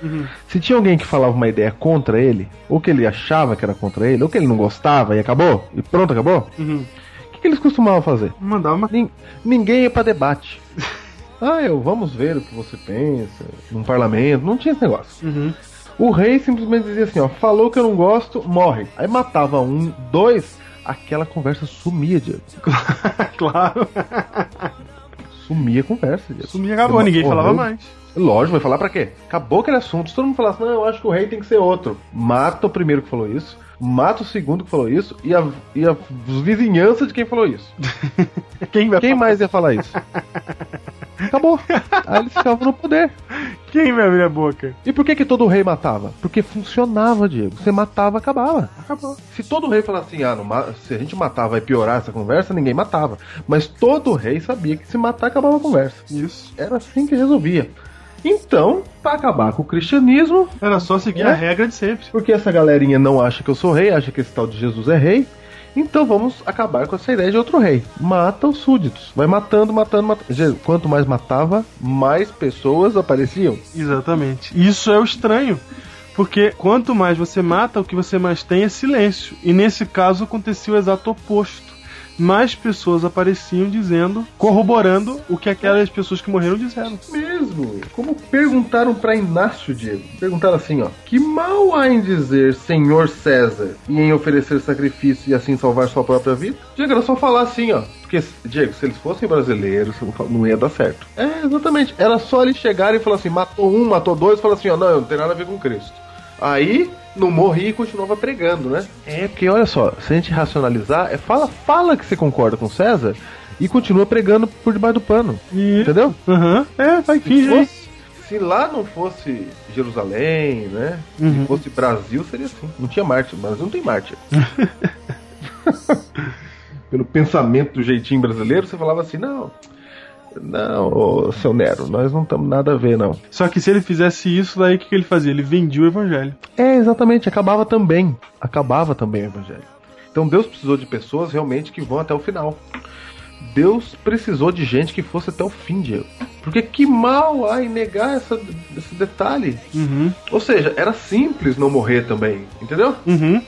se tinha alguém que falava uma ideia contra ele, ou que ele achava que era contra ele, ou que ele não gostava e acabou, e pronto, acabou, o Uhum. que, que eles costumavam fazer? Mandava uma. Nin- ninguém ia pra debate. Ah, eu vamos ver o que você pensa num parlamento, não tinha esse negócio. Uhum. O rei simplesmente dizia assim, ó, falou que eu não gosto, morre. Aí matava um, dois, aquela conversa sumia, Diego. claro. Sumia a conversa. Sumia acabou, ninguém Morreu. falava mais. Lógico, vai falar pra quê? Acabou aquele assunto. Se todo mundo falasse, não, eu acho que o rei tem que ser outro. Mata o primeiro que falou isso, mata o segundo que falou isso e a, e a vizinhança de quem falou isso. Quem Quem mais ia falar isso? Acabou. Aí eles ficavam no poder. Quem vai abrir a boca? E por que que todo rei matava? Porque funcionava, Diego. Você matava, acabava. Acabou. Se todo rei falasse assim, ah, não se a gente matar vai piorar essa conversa, ninguém matava. Mas todo rei sabia que se matar acabava a conversa. Isso. Era assim que resolvia. Então, pra acabar com o cristianismo, Era só seguir É? a regra de sempre. porque essa galerinha não acha que eu sou rei, acha que esse tal de Jesus é rei, então vamos acabar com essa ideia de outro rei. Mata os súditos. Vai matando, matando, matando. Quanto mais matava, mais pessoas apareciam. Exatamente. Isso é o estranho. Porque quanto mais você mata, o que você mais tem é silêncio. E nesse caso acontecia o exato oposto. Mais pessoas apareciam dizendo, corroborando o que aquelas pessoas que morreram disseram. Mesmo. Como perguntaram pra Inácio, Diego. Perguntaram assim, ó. Que mal há em dizer Senhor César e em oferecer sacrifício e assim salvar sua própria vida? Diego, era só falar assim, ó. Porque, Diego, se eles fossem brasileiros, não ia dar certo. É, exatamente. Era só eles chegarem e falar assim, matou um, matou dois, e falar assim, ó, não, não tem nada a ver com Cristo. Aí, não morria e continuava pregando, né? É, porque olha só, se a gente racionalizar, é fala, fala que você concorda com César e continua pregando por debaixo do pano. E. Entendeu? Aham. É, vai Se, finge aí. fosse- se lá não fosse Jerusalém, né? Uhum. Se fosse Brasil, seria assim. Não tinha mártir, mas não tem mártir. Pelo pensamento do jeitinho brasileiro, você falava assim, não. Não, ô, seu Nero, nós não estamos nada a ver, não. Só que se ele fizesse isso, daí o que, que ele fazia? Ele vendia o evangelho. É, exatamente, acabava também. Acabava também o evangelho. Então Deus precisou de pessoas realmente que vão até o final. Deus precisou de gente que fosse até o fim, Diego. Porque que mal há em negar essa, esse detalhe. Uhum. Ou seja, era simples não morrer também, entendeu? Uhum.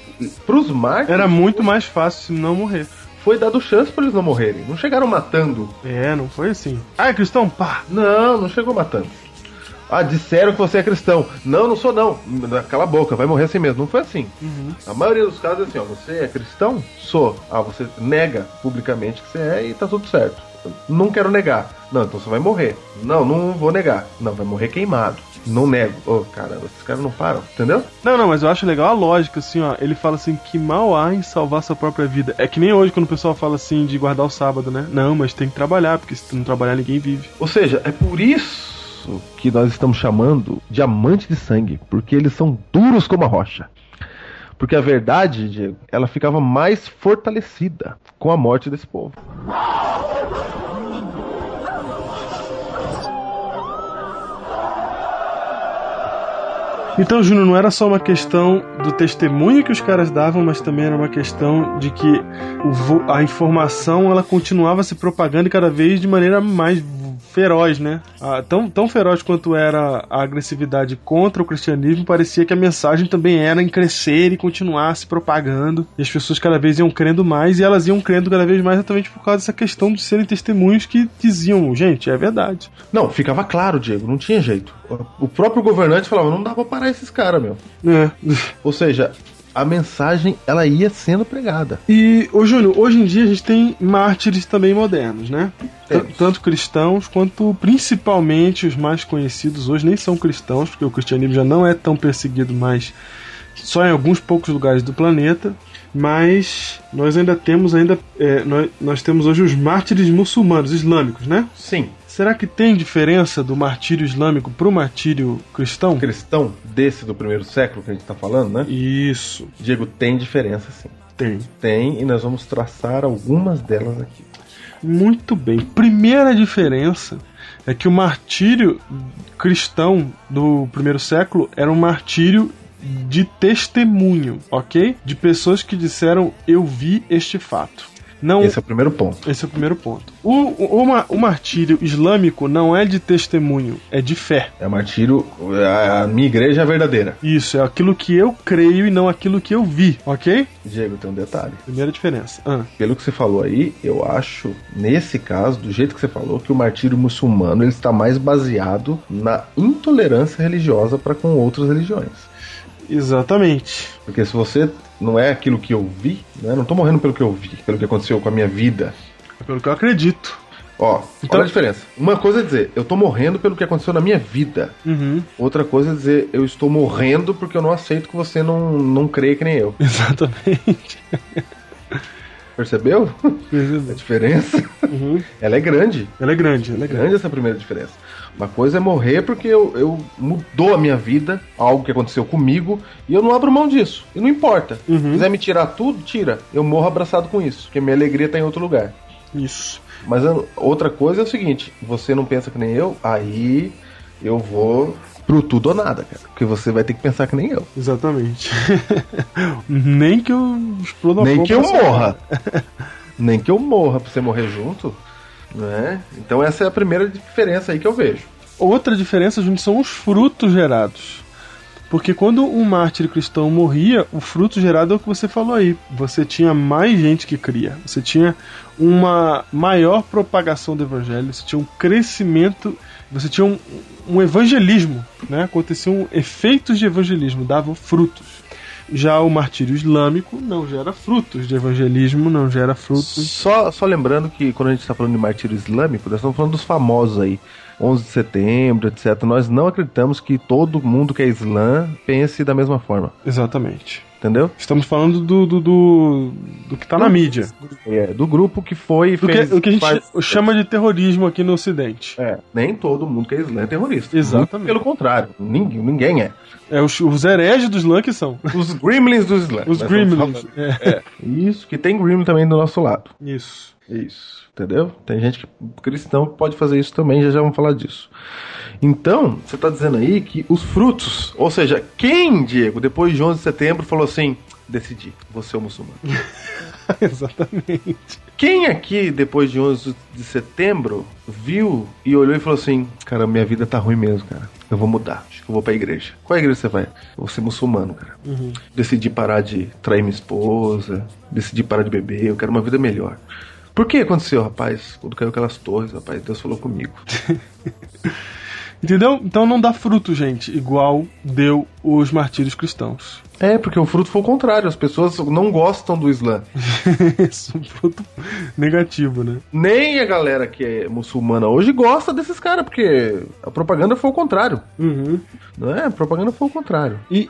Pros mártires Era muito mais fácil se não morrer. Foi dado chance para eles não morrerem. Não chegaram matando. É, não foi assim. Ah, é cristão? Pá! Não, não chegou matando. Ah, disseram que você é cristão. Não, não sou não. Cala a boca, vai morrer assim mesmo. Não foi assim. A maioria dos casos é assim, ó, você é cristão? Sou. Ah, você nega publicamente que você é e tá tudo certo. Não quero negar. Não, então você vai morrer. Não, não vou negar. Não, vai morrer queimado. Não nego. Ô, caramba, esses caras não param, entendeu? Não, não, mas eu acho legal a lógica, assim, ó. Ele fala assim, que mal há em salvar sua própria vida. É que nem hoje quando o pessoal fala assim de guardar o sábado, né? Não, mas tem que trabalhar, porque se tu não trabalhar, ninguém vive. Ou seja, é por isso que nós estamos chamando diamante de sangue, porque eles são duros como a rocha. Porque a verdade, Diego, ela ficava mais fortalecida com a morte desse povo. Então, Júnior, não era só uma questão do testemunho que os caras davam, mas também era uma questão de que a informação ela continuava se propagando cada vez de maneira mais feroz, né? Ah, tão, tão feroz quanto era a agressividade contra o cristianismo, parecia que a mensagem também era em crescer e continuar se propagando. E as pessoas cada vez iam crendo mais e elas iam crendo cada vez mais exatamente por causa dessa questão de serem testemunhos que diziam, gente, é verdade. Não, ficava claro, Diego, não tinha jeito. O próprio governante falava, não dá pra parar esses caras, meu. É. Ou seja, a mensagem ela ia sendo pregada. E, ô Júnior, hoje em dia a gente tem mártires também modernos, né? Temos. Tanto cristãos quanto principalmente os mais conhecidos hoje nem são cristãos, porque o cristianismo já não é tão perseguido mais só em alguns poucos lugares do planeta. Mas nós ainda temos ainda é, nós, nós temos hoje os mártires muçulmanos, islâmicos, né? Sim, Será que tem diferença do martírio islâmico pro martírio cristão? cristão desse do primeiro século que a gente tá falando, né? Isso, Diego, tem diferença sim. tem. Tem, e nós vamos traçar algumas delas aqui. Muito bem. Primeira diferença é que o martírio cristão do primeiro século era um martírio de testemunho, ok? De pessoas que disseram eu vi este fato. Não, Esse é o primeiro ponto. esse é o primeiro ponto. O, o, o ma- o martírio islâmico não é de testemunho, é de fé. É martírio. A, a minha igreja é verdadeira. Isso, é aquilo que eu creio e não aquilo que eu vi, ok? Diego, tem um detalhe. Primeira diferença. Ah, Pelo que você falou aí, eu acho, nesse caso, do jeito que você falou, que o martírio muçulmano ele está mais baseado na intolerância religiosa para com outras religiões. exatamente. Porque se você não é aquilo que eu vi, né? Não tô morrendo pelo que eu vi, pelo que aconteceu com a minha vida. É pelo que eu acredito. Ó, Então- olha a diferença. Uma coisa é dizer, eu tô morrendo pelo que aconteceu na minha vida. Uhum, Outra coisa é dizer, eu estou morrendo porque eu não aceito que você não, não crê que nem eu. exatamente. Percebeu? A diferença? Uhum. Ela é grande. Ela é grande, ela é grande. Grande essa primeira diferença. Uma coisa é morrer porque eu, eu mudou a minha vida, algo que aconteceu comigo, e eu não abro mão disso. E não importa. Uhum. Se quiser me tirar tudo, tira. Eu morro abraçado com isso, porque minha alegria tá em outro lugar. Isso. Mas a- outra coisa é o seguinte: você não pensa que nem eu, aí eu vou pro tudo ou nada, cara. Porque você vai ter que pensar que nem eu. Exatamente. Nem que eu exploda Nem que eu morra. Nem que eu morra pra você morrer junto. Né? Então essa é a primeira diferença aí que eu vejo. Outra diferença, gente, são os frutos gerados. Porque quando um mártir cristão morria, o fruto gerado é o que você falou aí. Você tinha mais gente que cria. Você tinha uma maior propagação do evangelho. Você tinha um crescimento. Você tinha um, um evangelismo. Né? Aconteciam efeitos de evangelismo, davam frutos. Já o martírio islâmico não gera frutos de evangelismo, não gera frutos. Só, só lembrando que quando a gente está falando de martírio islâmico, nós estamos falando dos famosos aí. 11 de setembro, etc. Nós não acreditamos que todo mundo que é islã pense da mesma forma. Exatamente. Entendeu? Estamos falando do, do, do, do que está na mídia. É, do grupo que foi Do que, fez. o que a gente faz- chama de terrorismo aqui no Ocidente. É, nem todo mundo que é islã é terrorista. Exatamente. Muito pelo contrário, ninguém, ninguém é. É os, os hereges do Islã que são. Os gremlins do islã. Os gremlins. falando. É. Isso, que tem gremlin também do nosso lado. Isso. Isso. Entendeu? Tem gente que, cristão que pode fazer isso também, já já vamos falar disso. Então, você está dizendo aí que os frutos, ou seja, quem, Diego, depois de 11 de setembro, falou assim: decidi, vou ser o muçulmano. Exatamente. Quem aqui, depois de 11 de setembro, viu e olhou e falou assim: Cara, minha vida tá ruim mesmo, cara. Eu vou mudar. Acho que eu vou pra igreja. Qual igreja você vai? Eu vou ser muçulmano, cara. Decidi parar de trair minha esposa. Decidi parar de beber. Eu quero uma vida melhor. Por que aconteceu, rapaz? Quando caiu aquelas torres, rapaz, Deus falou comigo. Entendeu? Então não dá fruto, gente, igual deu os martírios cristãos. É, porque o fruto foi o contrário. As pessoas não gostam do Islã. Isso, um fruto negativo, né? Nem a galera que é muçulmana hoje gosta desses caras, porque a propaganda foi o contrário. Uhum. Não é? A propaganda foi o contrário. E,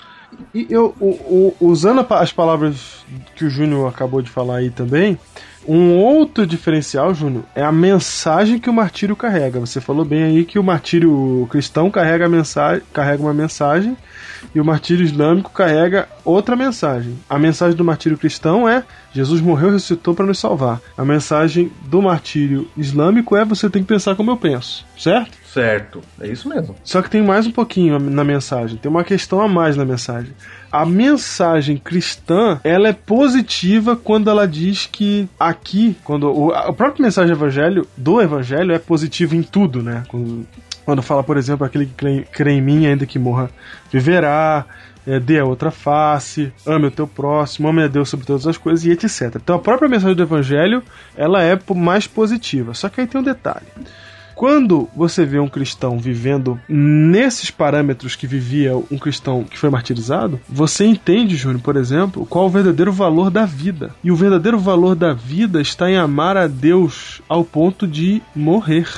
e eu, o- o- usando as palavras que o Júnior acabou de falar aí também, um outro diferencial, Júnior, é a mensagem que o martírio carrega. Você falou bem aí que o martírio cristão carrega, mensagem, carrega uma mensagem e o martírio islâmico carrega outra mensagem. A mensagem do martírio cristão é Jesus morreu e ressuscitou para nos salvar. A mensagem do martírio islâmico é você tem que pensar como eu penso, certo? Certo, é isso mesmo. Só que tem mais um pouquinho na mensagem, tem uma questão a mais na mensagem. A mensagem cristã, ela é positiva quando ela diz que aqui, quando o, a própria mensagem evangelho, do evangelho é positiva em tudo, né? Quando, quando fala, por exemplo, aquele que crê, crê em mim, ainda que morra, viverá, é, dê a outra face, ame o teu próximo, ame a Deus sobre todas as coisas e etc. Então a própria mensagem do evangelho, ela é mais positiva. Só que aí tem um detalhe. Quando você vê um cristão vivendo nesses parâmetros que vivia um cristão que foi martirizado, você entende, Júnior, por exemplo, qual o verdadeiro valor da vida. E o verdadeiro valor da vida está em amar a Deus ao ponto de morrer.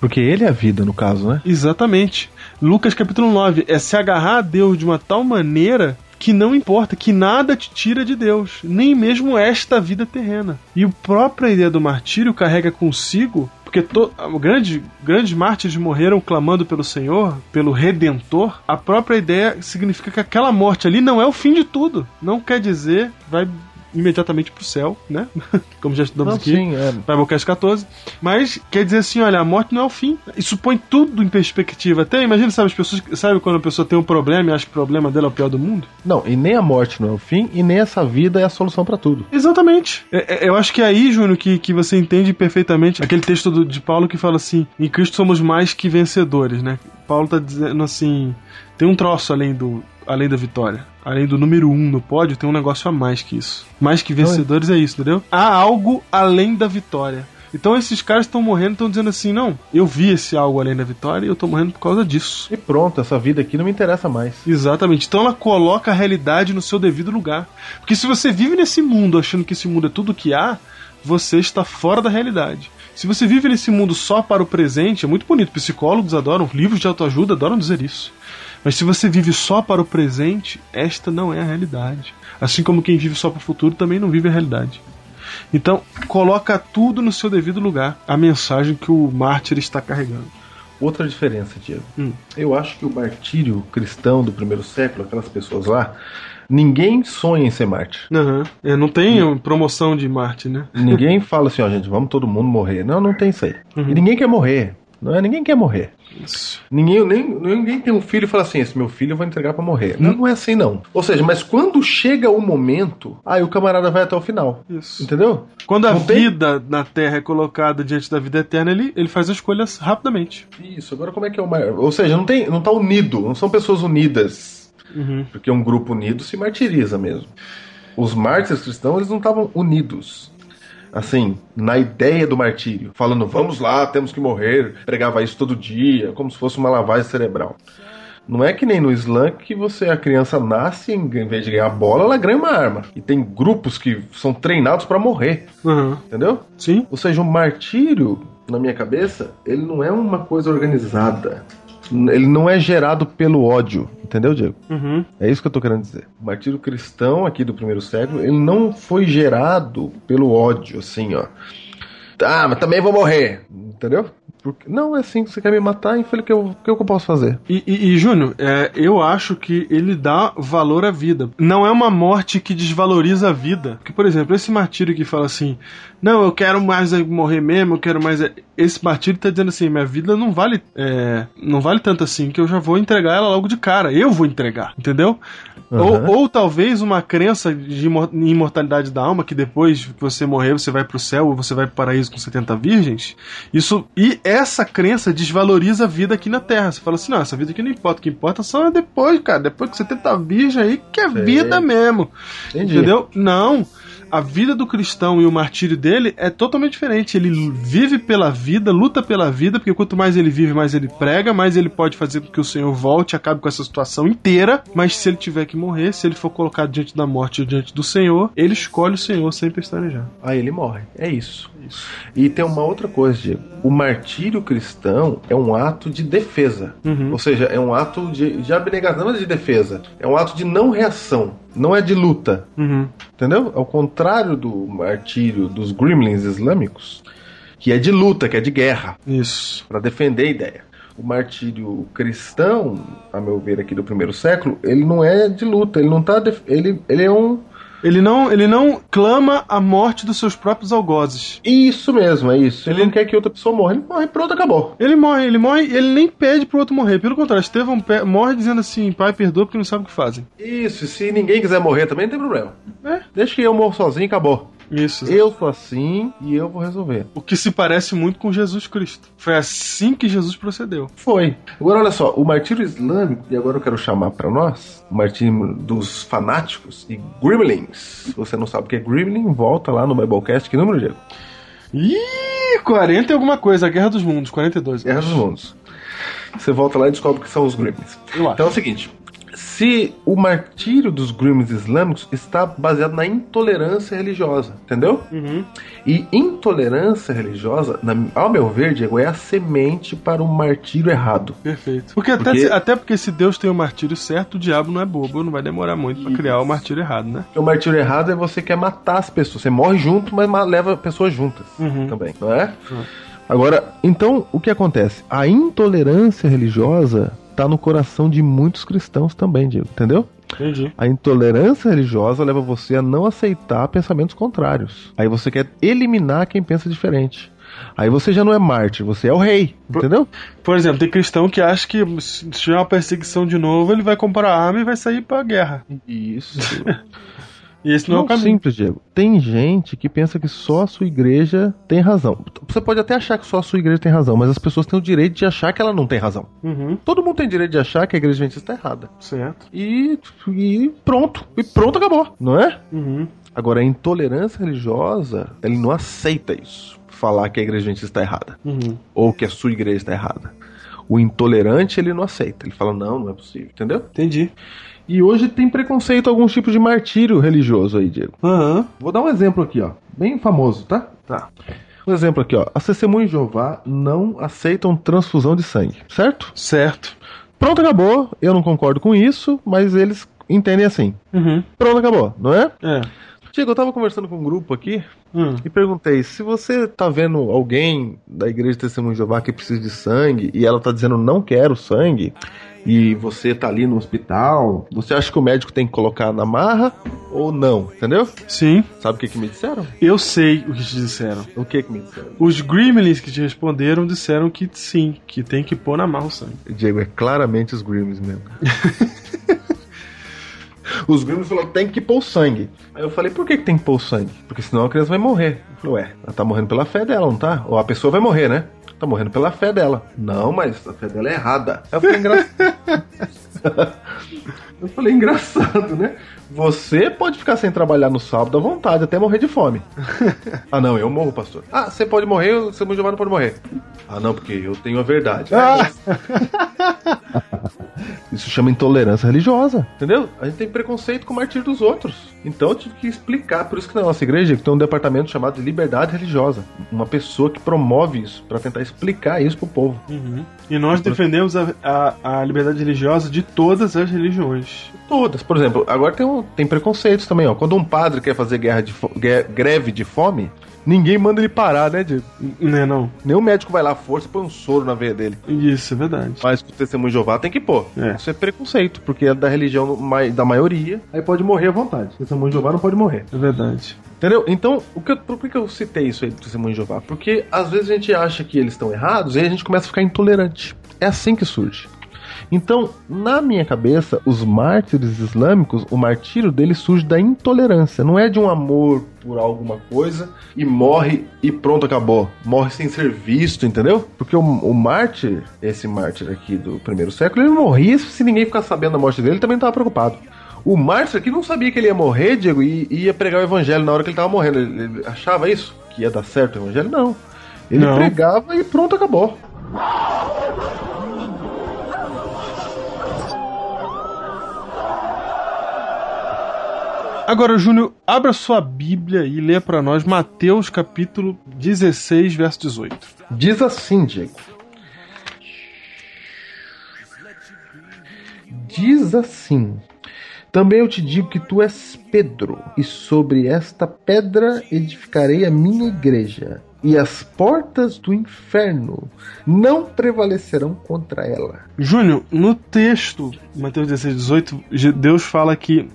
Porque ele é a vida, no caso, né? Exatamente. Lucas capítulo 9 é se agarrar a Deus de uma tal maneira que não importa, que nada te tira de Deus, nem mesmo esta vida terrena. E a própria ideia do martírio carrega consigo, porque to, grandes, grandes mártires morreram clamando pelo Senhor, pelo Redentor, a própria ideia significa que aquela morte ali não é o fim de tudo. Não quer dizer, vai imediatamente pro céu, né? Como já estudamos Não, aqui. sim, é. Biblecast 14. Mas quer dizer assim, olha, a morte não é o fim. Isso põe tudo em perspectiva. Até imagina, sabe, as pessoas. Sabe quando a pessoa tem um problema e acha que o problema dela é o pior do mundo? Não, e nem a morte não é o fim, e nem essa vida é a solução pra tudo. Exatamente. É- é- eu acho que é aí, Júnior, que, que você entende perfeitamente aquele texto do- de Paulo que fala assim: em Cristo somos mais que vencedores, né? Paulo tá dizendo assim: tem um troço além do. Além da vitória, além do número um no pódio, tem um negócio a mais que isso. Mais que vencedores é isso, entendeu? Há algo além da vitória. Então esses caras estão morrendo, estão dizendo assim: não, eu vi esse algo além da vitória e eu tô morrendo por causa disso. E pronto, essa vida aqui não me interessa mais. Exatamente. Então ela coloca a realidade no seu devido lugar. Porque se você vive nesse mundo achando que esse mundo é tudo que há, você está fora da realidade. Se você vive nesse mundo só para o presente, é muito bonito. Psicólogos adoram, livros de autoajuda adoram dizer isso. Mas se você vive só para o presente, esta não é a realidade. Assim como quem vive só para o futuro também não vive a realidade. Então, coloca tudo no seu devido lugar. A mensagem que o mártir está carregando. Outra diferença, Diego. Hum. Eu acho que o martírio cristão do primeiro século, aquelas pessoas lá, ninguém sonha em ser mártir. Aham. É, não tem promoção de mártir, né? Ninguém fala assim, ó, gente, vamos todo mundo morrer. Não, não tem isso aí. E ninguém quer morrer. Não é? Ninguém quer morrer. Isso. Ninguém, nem, ninguém tem um filho e fala assim: esse meu filho eu vou entregar pra morrer. Não, não é assim, não. Ou seja, mas quando chega o momento, aí o camarada vai até o final. Isso. Entendeu? Quando a Não tem- vida na Terra é colocada diante da vida eterna, ele, ele faz as escolhas rapidamente. Isso, agora como é que é o mar... Ou seja, não, tem, não tá unido, não são pessoas unidas. Porque um grupo unido se martiriza mesmo. Os mártires cristãos, eles não estavam unidos. Assim, na ideia do martírio. Falando, vamos lá, temos que morrer. Pregava isso todo dia, como se fosse uma lavagem cerebral. Não é que nem no Islã que você, a criança nasce, em vez de ganhar bola, ela ganha uma arma. E tem grupos que são treinados pra morrer. Uhum. Entendeu? Sim. Ou seja, o martírio, na minha cabeça, ele não é uma coisa organizada. Ele não é gerado pelo ódio. Entendeu, Diego? Uhum. É isso que eu tô querendo dizer. O martírio cristão aqui do primeiro século, ele não foi gerado pelo ódio, assim, ó. Ah, mas também vou morrer. Entendeu? Porque, não, é assim que você quer me matar, infeliz, o que, eu- que eu posso fazer? E, e, e, Júnior, é, eu acho que ele dá valor à vida. Não é uma morte que desvaloriza a vida. Porque, por exemplo, esse martírio que fala assim: Não, eu quero mais é morrer mesmo, eu quero mais. é-" Esse martírio tá dizendo assim: minha vida não vale, é, não vale tanto assim, que eu já vou entregar ela logo de cara. Eu vou entregar, entendeu? Ou, ou talvez uma crença de imor- imortalidade da alma, que depois que você morrer, você vai pro céu ou você vai pro paraíso com 70 virgens. Isso, e essa crença desvaloriza a vida aqui na Terra. Você fala assim, não, essa vida aqui não importa, o que importa só é depois, cara. Depois que 70 virgens aí, que é Sei. vida mesmo. Entendi. Entendeu? Não. A vida do cristão e o martírio dele é totalmente diferente. Ele vive pela vida, luta pela vida, porque quanto mais ele vive, mais ele prega, mais ele pode fazer com que o Senhor volte acabe com essa situação inteira. Mas se ele tiver que morrer, se ele for colocado diante da morte ou diante do Senhor, ele escolhe o Senhor sem pestanejar. Aí ele morre. É isso. E tem uma outra coisa, Diego. O martírio cristão é um ato de defesa. Uhum. Ou seja, é um ato de, de abnegação, não é de defesa. É um ato de não reação. Não é de luta. Uhum. Entendeu? Ao contrário do martírio dos gremlins islâmicos, que é de luta, que é de guerra, Isso. para defender a ideia. O martírio cristão, a meu ver aqui do primeiro século, ele não é de luta, ele não tá ele ele é um Ele não, ele não clama a morte dos seus próprios algozes. isso mesmo, é isso. Ele Ele- não quer que outra pessoa morra, ele morre, pronto, acabou. Ele morre, ele morre e ele nem pede pro outro morrer. Pelo contrário, Estevão morre dizendo assim: Pai, perdoa porque não sabe o que fazem. Isso, e se ninguém quiser morrer também não tem problema. É. Deixa que eu morro sozinho e acabou. Isso. Eu sou assim e eu vou resolver. O que se parece muito com Jesus Cristo. Foi assim que Jesus procedeu. Foi. Agora olha só, o martírio islâmico, e agora eu quero chamar pra nós, o martírio dos fanáticos e gremlins. Se você não sabe o que é gremlin, volta lá no Biblecast, que número, Diego? Ih, 40 e alguma coisa, a Guerra dos Mundos, 42. Guerra dos Mundos. Você volta lá e descobre o que são os gremlins. Então é o seguinte, se o martírio dos gremlins islâmicos está baseado na intolerância religiosa, entendeu? Uhum. E intolerância religiosa, na- ao meu ver, Diego, é a semente para o martírio errado. Perfeito. Porque até, Porque- se- até porque se Deus tem o martírio certo, o diabo não é bobo, não vai demorar muito pra criar o martírio errado, né? Porque o martírio errado é você quer matar as pessoas. Você morre junto, mas ma- leva pessoas juntas Uhum. também, não é? Agora, então, o que acontece? A intolerância religiosa tá no coração de muitos cristãos também, Diego, entendeu? Entendi. A intolerância religiosa leva você a não aceitar pensamentos contrários. Aí você quer eliminar quem pensa diferente. Aí você já não é mártir, você é o rei, entendeu? Por exemplo, tem cristão que acha que se tiver uma perseguição de novo, ele vai comprar arma e vai sair pra guerra. Isso. E esse não, é o Não caminho. simples, Diego. Tem gente que pensa que só a sua igreja tem razão. Você pode até achar que só a sua igreja tem razão, mas as pessoas têm o direito de achar que ela não tem razão. Uhum, Todo mundo tem direito de achar que a igreja adventista está errada. certo. E, e pronto. E pronto, acabou. Não é? Uhum. Agora, a intolerância religiosa, ele não aceita isso. Falar que a igreja adventista está errada. Uhum. Ou que a sua igreja está errada. O intolerante, ele não aceita. Ele fala, não, não é possível. Entendeu? Entendi. E hoje tem preconceito, alguns tipos de martírio religioso aí, Diego. Aham. Vou dar um exemplo aqui, ó. Bem famoso, tá? Tá. Um exemplo aqui, ó. As testemunhas de Jeová não aceitam transfusão de sangue, certo? Certo. Pronto, acabou. Eu não concordo com isso, mas eles entendem assim. Uhum. Pronto, acabou, não é? É. Diego, eu tava conversando com um grupo aqui Hum. e perguntei: se você tá vendo alguém da igreja de testemunho de Jeová que precisa de sangue e ela tá dizendo não quero sangue, e você tá ali no hospital, você acha que o médico tem que colocar na marra ou não? Entendeu? Sim, Sabe o que, que me disseram? eu sei o que te disseram. O que, que me disseram? Os Gremlins que te responderam disseram que sim, que tem que pôr na marra o sangue. Diego, é claramente os Grimm's mesmo. os Grimm's falaram tem que pôr o sangue. Aí eu falei, por que, que tem que pôr o sangue? Porque senão a criança vai morrer. Eu falei, ué, ela tá morrendo pela fé dela, não tá? Ou a pessoa vai morrer, né? Tá morrendo pela fé dela. Não, mas a fé dela é errada. Aí eu falei, engraçado. eu falei, engraçado, né? Você pode ficar sem trabalhar no sábado à vontade, até morrer de fome. ah, não, eu morro, pastor. Ah, você pode morrer, o seu Giovanni não pode morrer. Ah, não, porque eu tenho a verdade. Isso chama intolerância religiosa, entendeu? A gente tem preconceito com o martírio dos outros. Então eu tive que explicar. Por isso que na nossa igreja tem um departamento chamado de liberdade religiosa. Uma pessoa que promove isso, para tentar explicar isso pro povo. Uhum. E nós defendemos a, a, a liberdade religiosa de todas as religiões. Todas. Por exemplo, agora tem, um, tem preconceitos também, ó. Quando um padre quer fazer guerra de greve de fome, ninguém manda ele parar, né, Diego? Né, não? Nenhum médico vai lá à força e põe um soro na veia dele. Isso, é verdade. Mas o testemunho de Jeová tem que pôr. É. Isso é preconceito, porque é da religião da maioria. Aí pode morrer à vontade. O testemunho de Jeová não pode morrer. É verdade. Entendeu? Então, o que eu- por que que eu citei isso aí do testemunho de Jeová? Porque às vezes a gente acha que eles estão errados e aí a gente começa a ficar intolerante. É assim que surge. Então, na minha cabeça, os mártires islâmicos, o martírio deles surge da intolerância, não é de um amor por alguma coisa e morre e pronto, acabou. Morre sem ser visto, entendeu? Porque o, o mártir, esse mártir aqui do primeiro século, ele morria se ninguém ficar sabendo da morte dele, ele também estava preocupado. O mártir aqui não sabia que ele ia morrer, Diego, e e ia pregar o evangelho na hora que ele estava morrendo. Ele, ele achava isso? Que ia dar certo o evangelho? Não. Ele Não. pregava e pronto, acabou. Agora, Júnior, abra sua Bíblia e lê pra nós Mateus capítulo 16, verso 18. Diz assim, Diego. Diz assim: Também eu te digo que tu és Pedro, e sobre esta pedra edificarei a minha igreja, e as portas do inferno não prevalecerão contra ela. Júnior, no texto, Mateus 16, 18, Je- Deus fala que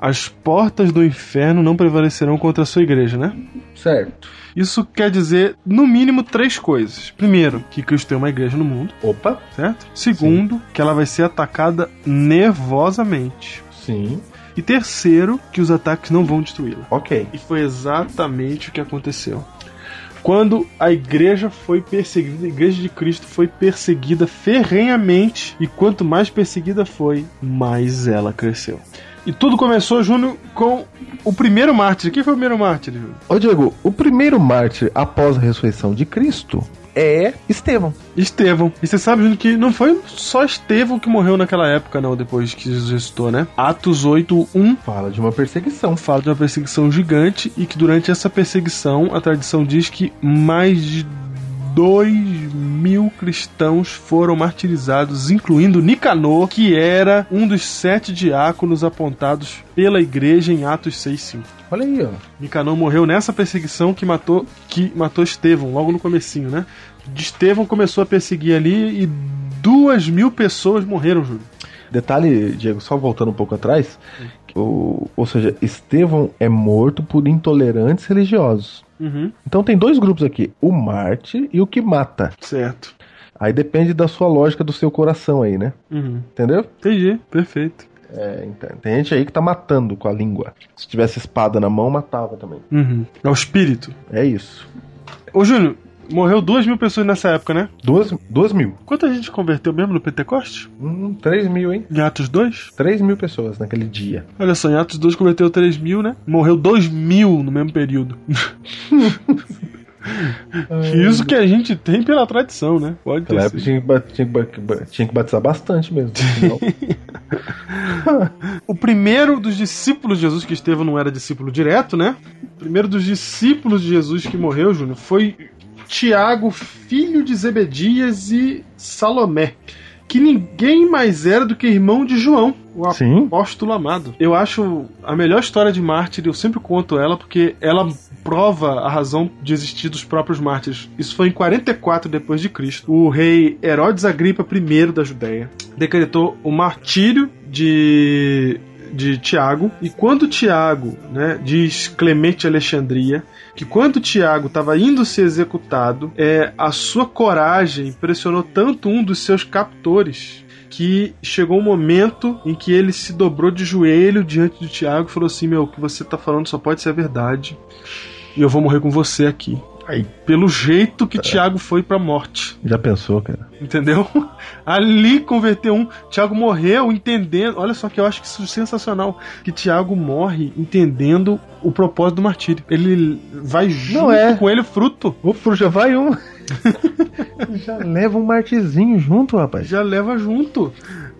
as portas do inferno não prevalecerão contra a sua igreja, né? Certo. Isso quer dizer, no mínimo, três coisas. Primeiro, que Cristo tem uma igreja no mundo, Opa. certo? Segundo, que ela vai ser atacada nervosamente. Sim. E terceiro, que os ataques não vão destruí-la. Ok. E foi exatamente o que aconteceu. Quando a igreja foi perseguida, a igreja de Cristo foi perseguida ferrenhamente, e quanto mais perseguida foi, mais ela cresceu. E tudo começou, Júnior, com o primeiro mártir. Quem foi o primeiro mártir, Júnior? Ô Diego, o primeiro mártir após a ressurreição de Cristo é Estevão. Estevão. E você sabe, Júnior, que não foi só Estevão que morreu naquela época, não, depois que Jesus ressuscitou, né? Atos 8, 1 Fala de uma perseguição. fala de uma perseguição gigante e que durante essa perseguição a tradição diz que mais de 2 mil cristãos foram martirizados, incluindo Nicanor, que era um dos sete diáconos apontados pela igreja em Atos 6,5. Olha aí, ó. Nicanor morreu nessa perseguição que matou, que matou Estevão, logo no comecinho, né? Estevão começou a perseguir ali e duas mil pessoas morreram, Júlio. Detalhe, Diego, só voltando um pouco atrás, o, ou seja, Estevão é morto por intolerantes religiosos. Uhum. Então tem dois grupos aqui, o Marte e o que mata. Certo. Aí depende da sua lógica, do seu coração aí, né? Uhum. Entendeu? Entendi, perfeito. É, então, tem gente aí que tá matando com a língua. Se tivesse espada na mão, matava também. Uhum. É o espírito. É isso. Ô, Júnior, morreu duas mil pessoas nessa época, né? Duas, duas mil. Quanta gente converteu mesmo no Pentecoste? Hum, três mil, hein? Em Atos 2? Três mil pessoas naquele dia. Olha só, em Atos 2 converteu 3 mil, né? Morreu 2 mil no mesmo período. Isso que a gente tem pela tradição, né? Pode ter época tinha tinha, tinha que batizar bastante mesmo. O primeiro dos discípulos de Jesus, que Estevão não era discípulo direto, né? O primeiro dos discípulos de Jesus que morreu, Júnior, foi Tiago, filho de Zebedias e Salomé. Que ninguém mais era do que irmão de João, o Sim. apóstolo amado. Eu acho a melhor história de mártir, eu sempre conto ela, porque ela prova a razão de existir dos próprios mártires. Isso foi em 44 depois de Cristo. O rei Herodes Agripa I da Judéia decretou o martírio de de Tiago, e quando Tiago, né, diz Clemente de Alexandria, que quando Tiago estava indo ser executado, é, a sua coragem impressionou tanto um dos seus captores que chegou um momento em que ele se dobrou de joelho diante de Tiago e falou assim: Meu, o que você tá falando só pode ser verdade. E eu vou morrer com você aqui. Aí. Pelo jeito que Tiago foi pra morte. Já pensou, cara? Entendeu? Ali converteu um. Tiago morreu entendendo. Olha só que eu acho que isso é sensacional. Que Tiago morre entendendo o propósito do martírio. Ele vai junto é. com ele o fruto. O Fru já vai um. já leva um martezinho junto, rapaz. Já leva junto.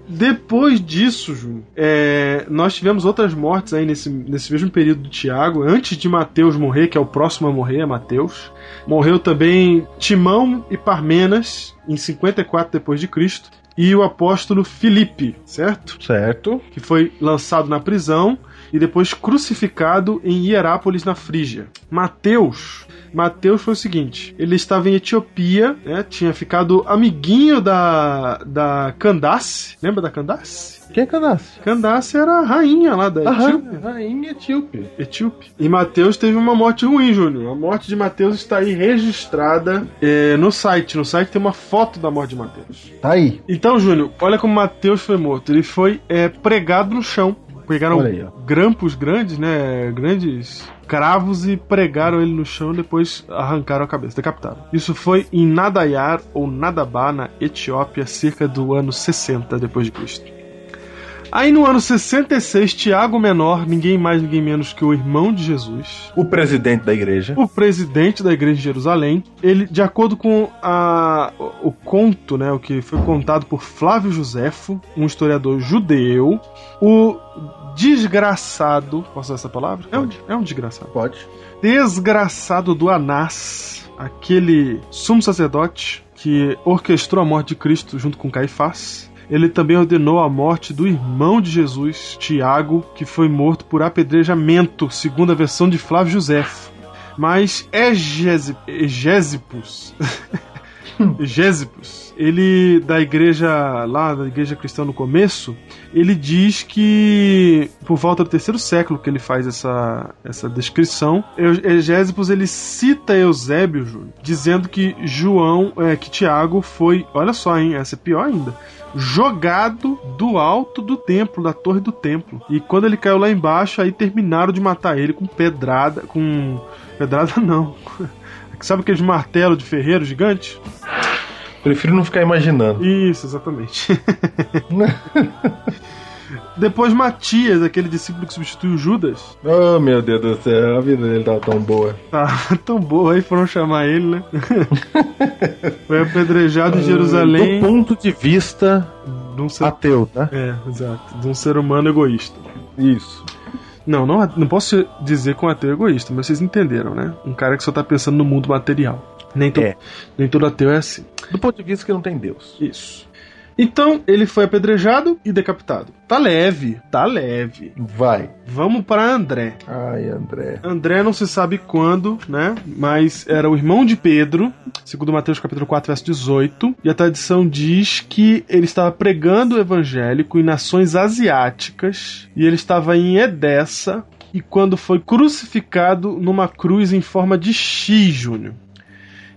Depois disso, Júnior, é, nós tivemos outras mortes aí nesse, nesse mesmo período do Tiago. Antes de Mateus morrer, que é o próximo a morrer, é Mateus. Morreu também Timão e Parmenas, em 54 depois de Cristo. E o apóstolo Filipe, certo? Certo. que foi lançado na prisão e depois crucificado em Hierápolis, na Frígia. Mateus. Mateus foi o seguinte: ele estava em Etiópia, né, tinha ficado amiguinho da, da Candace. Lembra da Candace? Quem é Canassi? Candace era a rainha lá da Etiópia. rainha etíope. Etíope. E Mateus teve uma morte ruim, Júnior. A morte de Mateus está aí registrada é, no site. No site tem uma foto da morte de Mateus. Tá aí. Então, Júnior, olha como Mateus foi morto. Ele foi é, pregado no chão. Pegaram aí, grampos grandes, né? Grandes cravos e pregaram ele no chão. Depois arrancaram a cabeça, decapitaram. Isso foi em Nadayar ou Nadabá, na Etiópia, cerca do ano 60 depois de Cristo. Aí no ano 66, Tiago Menor, ninguém mais, ninguém menos que o irmão de Jesus, O presidente da igreja. o presidente da igreja de Jerusalém, ele, de acordo com a, o, o conto, né, o que foi contado por Flávio Josefo, um historiador judeu, o desgraçado, posso usar essa palavra? É um, é um desgraçado. Pode. Desgraçado do Anás, aquele sumo sacerdote que orquestrou a morte de Cristo junto com Caifás. Ele também ordenou a morte do irmão de Jesus, Tiago, que foi morto por apedrejamento, segundo a versão de Flávio Josefo. Mas Egési- Egésipus, Egésipus, ele da igreja lá, da igreja cristã no começo, ele diz que por volta do terceiro século que ele faz essa, essa descrição, Egésipus ele cita Eusébio, Júlio, dizendo que João, é, que Tiago foi, olha só, hein, essa é pior ainda, jogado do alto do templo, da torre do templo. E quando ele caiu lá embaixo, aí terminaram de matar ele com pedrada, com pedrada não. Sabe aqueles martelos de ferreiro gigante? Prefiro não ficar imaginando. Isso, exatamente. Depois Matias, aquele discípulo que substituiu Judas, Oh, meu Deus do céu, a vida dele tá tão boa. tá tão boa aí, foram chamar ele, né? Foi apedrejado em Jerusalém Do ponto de vista de um ser... ateu, tá? É, exato. De um ser humano egoísta. Isso. Não, não, não posso dizer com ateu egoísta, mas vocês entenderam, né? Um cara que só tá pensando no mundo material. Nem, to É. nem todo ateu é assim. Do ponto de vista que não tem Deus. Isso. Então ele foi apedrejado e decapitado. Tá leve, tá leve. Vai. Vamos para André. Ai, André. André não se sabe quando, né? Mas era o irmão de Pedro, segundo Mateus capítulo 4, verso 18. E a tradição diz que ele estava pregando o evangélico em nações asiáticas e ele estava em Edessa e quando foi crucificado numa cruz em forma de X, Júnior,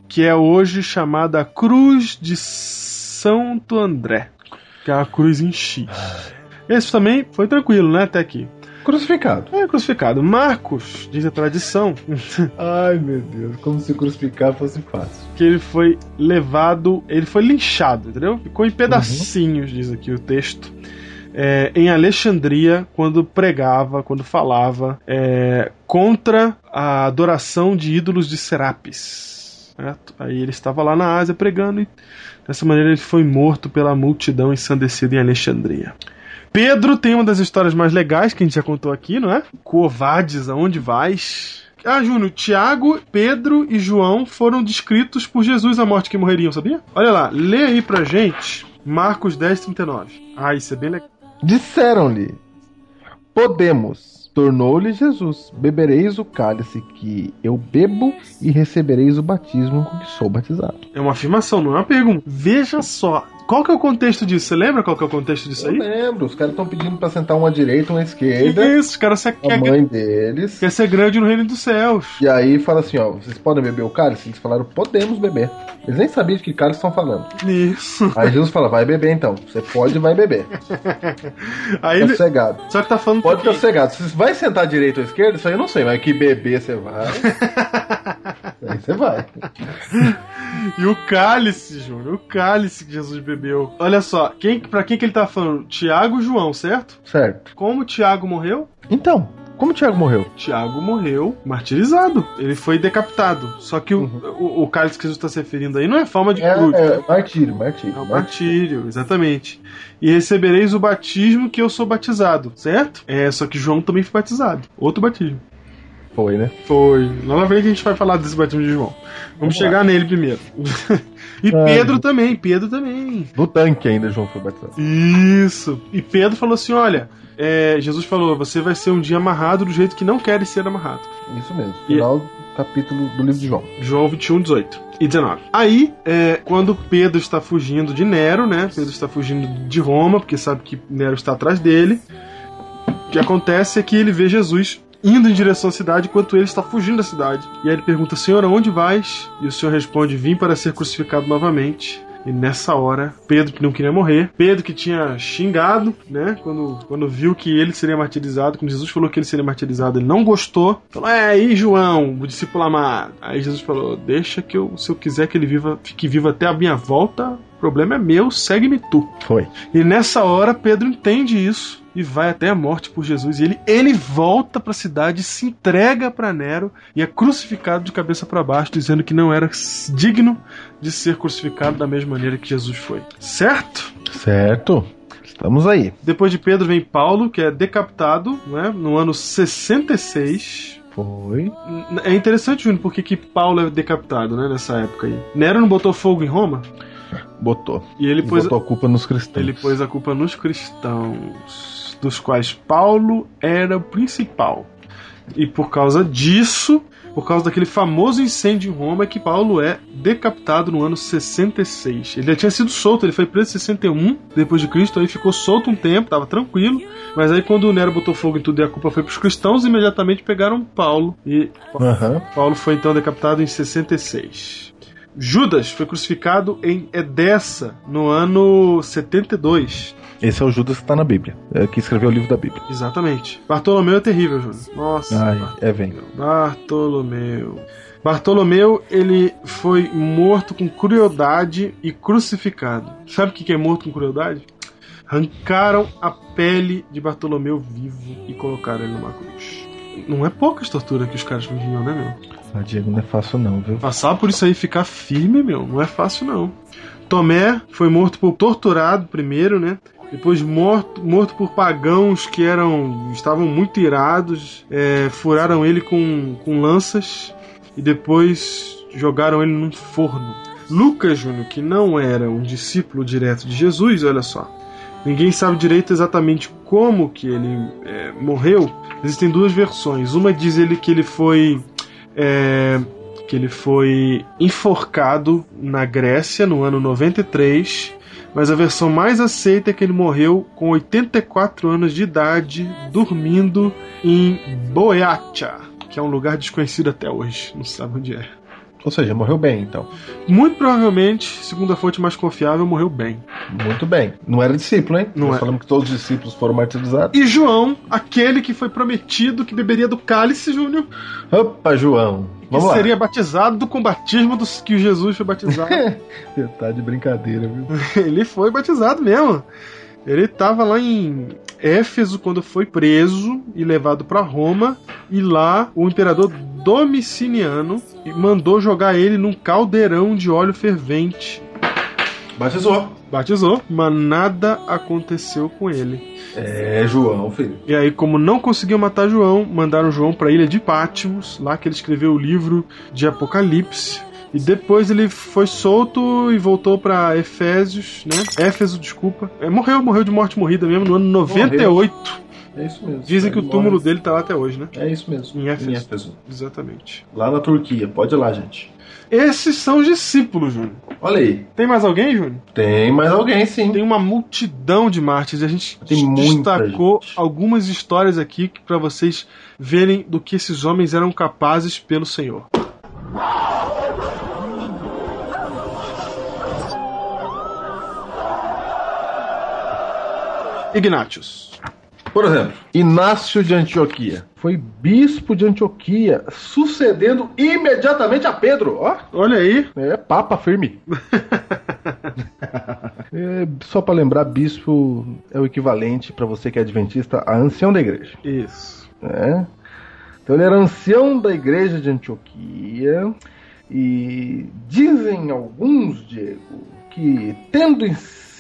que é hoje chamada Cruz de Santo André, que é a cruz em X. Esse também foi tranquilo, né, até aqui. Crucificado. É crucificado. Marcos, diz a tradição, Ai, meu Deus. Como se crucificar fosse fácil. que ele foi levado, ele foi linchado, entendeu? Ficou em pedacinhos, diz aqui o texto. é, em Alexandria, quando pregava, quando falava é, contra a adoração de ídolos de Serapis. certo? Aí ele estava lá na Ásia pregando e dessa maneira ele foi morto pela multidão ensandecida em Alexandria. Pedro tem uma das histórias mais legais que a gente já contou aqui, não é? Covades, aonde vais? Ah, Júnior, Tiago, Pedro e João foram descritos por Jesus a morte que morreriam, sabia? Olha lá, lê aí pra gente Marcos 10, 39. Ah, isso é bem legal. Disseram-lhe: Podemos. Tornou-lhe Jesus: Bebereis o cálice que eu bebo e recebereis o batismo com que sou batizado. É uma afirmação, não é uma pergunta. Veja só, qual que é o contexto disso? Você lembra qual que é o contexto disso Eu aí? lembro, os caras estão pedindo pra sentar uma direita, uma esquerda, isso, os caras se- a quer, mãe deles. quer ser grande no reino dos céus. E aí fala assim, ó, vocês podem beber o cálice? Eles falaram, podemos beber. Eles nem sabiam de que cálice estão falando. Isso. Aí Jesus fala, vai beber então. Você pode, vai beber. Aí Fica ele. sossegado. Só que tá falando Pode que- ficar sossegado. Se você vai sentar à direita ou à esquerda, isso aí eu não sei, mas que beber você vai. aí você vai. E o cálice, Júnior, o cálice que Jesus bebeu. Olha só, quem, pra quem que ele tá falando? Tiago e João, certo? Certo. Como Tiago morreu? Então, como o Thiago morreu? Tiago morreu martirizado. Ele foi decapitado. Só que o, o, o cálice que Jesus está se referindo aí não é forma de É, cruz. é martírio, martírio. É o martírio. martírio, exatamente. E recebereis o batismo que eu sou batizado, certo? É, só que João também foi batizado. Outro batismo. Foi, né? Foi. Lá na frente a gente vai falar desse batismo de João. Vamos, Vamos chegar nele primeiro. e Ai, Pedro também, Pedro também. No tanque ainda João foi batizado. Isso. E Pedro falou assim: olha, é, Jesus falou, você vai ser um dia amarrado do jeito que não quer ser amarrado. Isso mesmo. E- Final do capítulo do livro de João. João 21, 18 e 19. Aí, é, quando Pedro está fugindo de Nero, né? Pedro está fugindo de Roma, porque sabe que Nero está atrás dele. O que acontece é que ele vê Jesus indo em direção à cidade enquanto ele está fugindo da cidade. E aí ele pergunta: Senhor, aonde vais? E o Senhor responde: Vim para ser crucificado novamente. E nessa hora, Pedro que não queria morrer, Pedro que tinha xingado, né? Quando, quando viu que ele seria martirizado, quando Jesus falou que ele seria martirizado, ele não gostou. Falou: É, aí João, o discípulo amado. Aí Jesus falou: Deixa que eu, se eu quiser que ele viva, fique vivo até a minha volta, o problema é meu, segue-me tu. Foi. E nessa hora Pedro entende isso e vai até a morte por Jesus. E ele, ele volta para a cidade, se entrega para Nero e é crucificado de cabeça para baixo, dizendo que não era digno de ser crucificado da mesma maneira que Jesus foi. Certo? Certo. Estamos aí. Depois de Pedro vem Paulo, que é decapitado né, no ano 66. Foi. É interessante, Júnior, porque que Paulo é decapitado né, nessa época aí. Nero não botou fogo em Roma? Botou. E ele E pôs, botou a culpa nos cristãos. Ele pôs a culpa nos cristãos, dos quais Paulo era o principal. E por causa disso, por causa daquele famoso incêndio em Roma, é que Paulo é decapitado no ano 66. Ele já tinha sido solto, ele foi preso em 61 depois de Cristo, aí ficou solto um tempo, estava tranquilo. Mas aí quando o Nero botou fogo em tudo e a culpa foi para os cristãos, imediatamente pegaram Paulo e Aham. Paulo foi então decapitado em 66. Judas foi crucificado em Edessa no ano 72. Esse é o Judas que tá na Bíblia. É que escreveu o livro da Bíblia. Exatamente. Bartolomeu é terrível, Júnior. Nossa. Ai, é vem. Bartolomeu. Bartolomeu, ele foi morto com crueldade e crucificado. Sabe o que que é morto com crueldade? Arrancaram a pele de Bartolomeu vivo e colocaram ele numa cruz. Não é poucas torturas que os caras viviam, né, meu? Ah, Diego, não é fácil não, viu? Passar por isso aí e ficar firme, meu, não é fácil não. Tomé foi morto por torturado primeiro, né? Depois morto, morto por pagãos que eram estavam muito irados, é, furaram ele com, com lanças e depois jogaram ele num forno. Lucas Júnior, que não era um discípulo direto de Jesus, olha só. Ninguém sabe direito exatamente como que ele é, morreu. Existem duas versões. Uma diz ele que ele foi é, que ele foi enforcado na Grécia no ano 93, mas a versão mais aceita é que ele morreu com 84 anos de idade, dormindo em Boeatia, que é um lugar desconhecido até hoje, não sabe onde é. Ou seja, morreu bem, então. Muito provavelmente, segundo a fonte mais confiável, morreu bem. Muito bem. Não era discípulo, hein? Não Nós é. falamos que todos os discípulos foram martirizados. E João, aquele que foi prometido que beberia do cálice, Júnior, Opa, João. que Vamos lá. seria batizado com o batismo dos que Jesus foi batizado. Você tá de brincadeira, viu? ele foi batizado mesmo. Ele estava lá em Éfeso quando foi preso e levado para Roma. E lá o imperador Domiciliano mandou jogar ele num caldeirão de óleo fervente. Batizou. Batizou, mas nada aconteceu com ele. É, João, filho. E aí, como não conseguiu matar João, mandaram João para a ilha de Patmos, lá que ele escreveu o livro de Apocalipse. E depois ele foi solto e voltou para Efésios, né? Éfeso, desculpa. É, morreu, morreu de morte morrida mesmo no ano 98. É isso mesmo. Dizem que o túmulo dele tá lá até hoje, né? É isso mesmo. Em Éfeso. Exatamente. Lá na Turquia. Pode ir lá, gente. Esses são os discípulos, Júnior. Olha aí. Tem mais alguém, Júnior? Tem mais alguém, sim. Tem uma multidão de mártires. A gente Tem destacou gente. algumas histórias aqui para vocês verem do que esses homens eram capazes pelo Senhor. Ignatius. Por exemplo, Inácio de Antioquia. Foi bispo de Antioquia, sucedendo imediatamente a Pedro. Ó, Olha aí. é papa firme. É, só pra lembrar, bispo é o equivalente, pra você que é adventista, a ancião da igreja. Isso. né? Então ele era ancião da igreja de Antioquia e dizem alguns, Diego, que tendo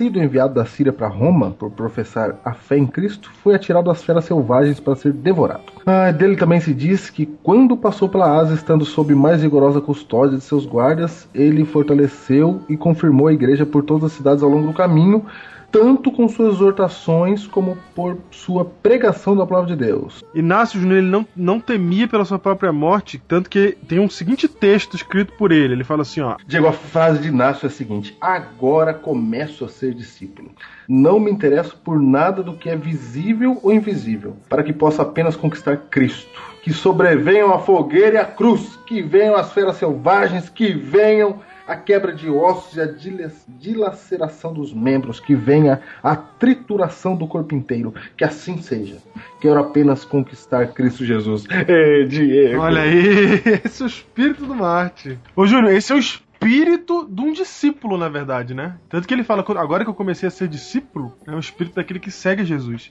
sido enviado da Síria para Roma por professar a fé em Cristo, foi atirado às feras selvagens para ser devorado. Ah, dele também se diz que quando passou pela Ásia, estando sob mais rigorosa custódia de seus guardas, ele fortaleceu e confirmou a igreja por todas as cidades ao longo do caminho, tanto com suas exortações como por sua pregação da palavra de Deus. Inácio Júnior ele não, não temia pela sua própria morte, tanto que tem um seguinte texto escrito por ele. Ele fala assim, ó: Diego, a frase de Inácio é a seguinte: Agora começo a ser discípulo. Não me interesso por nada do que é visível ou invisível, para que possa apenas conquistar Cristo. Que sobrevenham a fogueira e a cruz, que venham as feras selvagens, que venham a quebra de ossos e a dila- dilaceração dos membros, que venha a trituração do corpo inteiro. Que assim seja. Quero apenas conquistar Cristo Jesus. É, Diego. Olha aí, esse é o espírito do Marte. Ô Júnior, esse é o espírito de um discípulo, na verdade, né? Tanto que ele fala, agora que eu comecei a ser discípulo, é o espírito daquele que segue Jesus.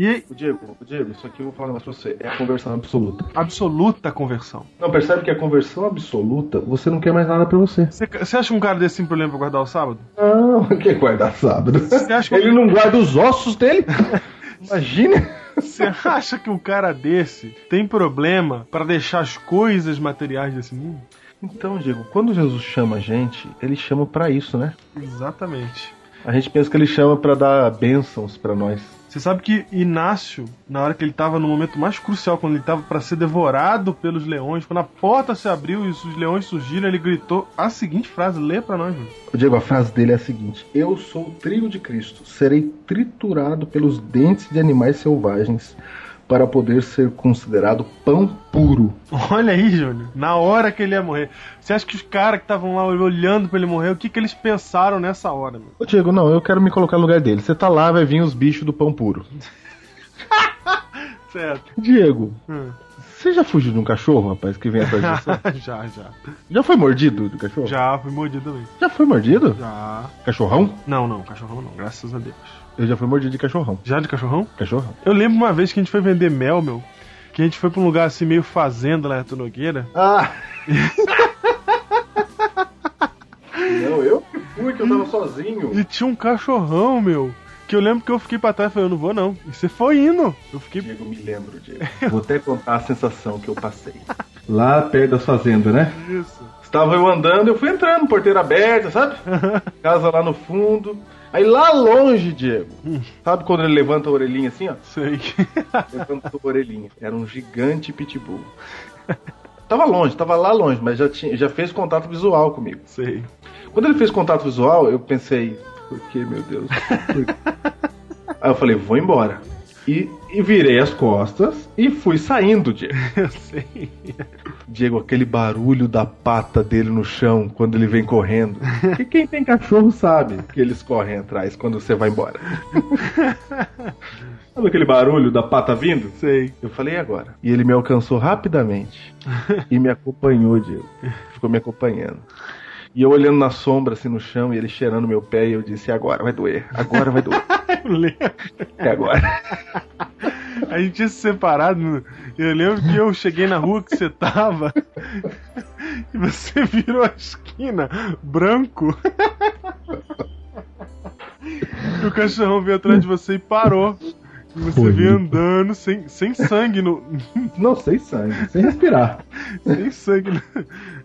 E O Diego, o Diego, isso aqui eu vou falar um negócio pra você. É a conversão absoluta. absoluta conversão. Não, percebe que a conversão absoluta, você não quer mais nada pra você. Você, você acha que um cara desse tem problema pra guardar o sábado? Não, quer guardar sábado. Que- Ele não guarda os ossos dele? Imagina. Você acha que um cara desse tem problema pra deixar as coisas materiais desse mundo? Então, Diego, quando Jesus chama a gente, ele chama pra isso, né? Exatamente. A gente pensa que ele chama pra dar bênçãos pra nós. Você sabe que Inácio, na hora que ele tava no momento mais crucial, quando ele tava pra ser devorado pelos leões, quando a porta se abriu e os leões surgiram, ele gritou a seguinte frase: lê pra nós, Júlio. Diego, a frase dele é a seguinte: Eu sou o trigo de Cristo, serei triturado pelos dentes de animais selvagens para poder ser considerado pão puro. Olha aí, Júnior. Na hora que ele ia morrer. Você acha que os caras que estavam lá olhando pra ele morrer, o que, que eles pensaram nessa hora, meu? Ô Diego, não, eu quero me colocar no lugar dele. Você tá lá, vai vir os bichos do pão puro. Certo. Diego, Hum. você já fugiu de um cachorro, rapaz, que vem atrás de você? já, já. já foi mordido do cachorro? Já fui mordido também. Já foi mordido? Já. Cachorrão? Não, não, cachorrão não, graças a Deus. Eu já fui mordido de cachorrão. Já de cachorrão? Cachorrão. Eu lembro uma vez que a gente foi vender mel, meu. Que a gente foi pra um lugar assim meio fazenda lá Arthur Nogueira. Ah! não, eu que fui, que eu tava sozinho. E tinha um cachorrão, meu. Que eu lembro que eu fiquei pra trás e falei, eu não vou não. E você foi indo. Eu fiquei. Diego, me lembro, Diego. Vou até contar a sensação que eu passei. Lá perto das fazendas, né? Isso. Estava eu andando, eu fui entrando, porteira aberta, sabe? Casa lá no fundo. Aí lá longe, Diego, sabe quando ele levanta a orelhinha assim, ó? Sei. Levantou a orelhinha. Era um gigante pitbull. Tava longe, tava lá longe, mas já, tinha, já fez contato visual comigo. Sei. Quando ele fez contato visual, eu pensei, por que, meu Deus? Aí eu falei, vou embora. E, e virei as costas e fui saindo, Diego. Eu sei. Diego, aquele barulho da pata dele no chão quando ele vem correndo. E quem tem cachorro sabe que eles correm atrás quando você vai embora. Sabe aquele barulho da pata vindo? Sei. Eu falei "E agora. E ele me alcançou rapidamente e me acompanhou, Diego. Ficou me acompanhando. E eu olhando na sombra, assim, no chão, e ele cheirando meu pé, e eu disse, agora vai doer, agora vai doer, Eu lembro. é agora. A gente tinha se separado. no- Eu lembro que eu cheguei na rua que você tava. E você virou a esquina branco. E o cachorrão veio atrás de você e parou. E você Foi. veio andando sem, sem sangue no. Não, sem sangue, sem respirar. Sem sangue na,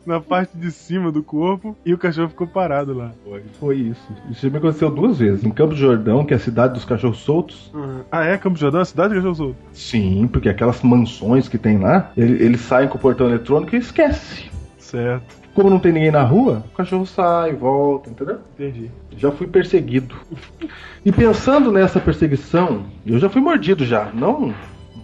na parte de cima do corpo. E o cachorro ficou parado lá. Foi, foi isso. Isso já me aconteceu duas vezes. Em Campos do Jordão, que é a cidade dos cachorros soltos. Ah, é? Campo Jordão? A cidade de cachorro solto. Sim, porque aquelas mansões que tem lá, ele- eles saem com o portão eletrônico e esquece. Certo. Como não tem ninguém na rua, o cachorro sai, volta, entendeu? Entendi. Já fui perseguido. E pensando nessa perseguição, eu já fui mordido já, não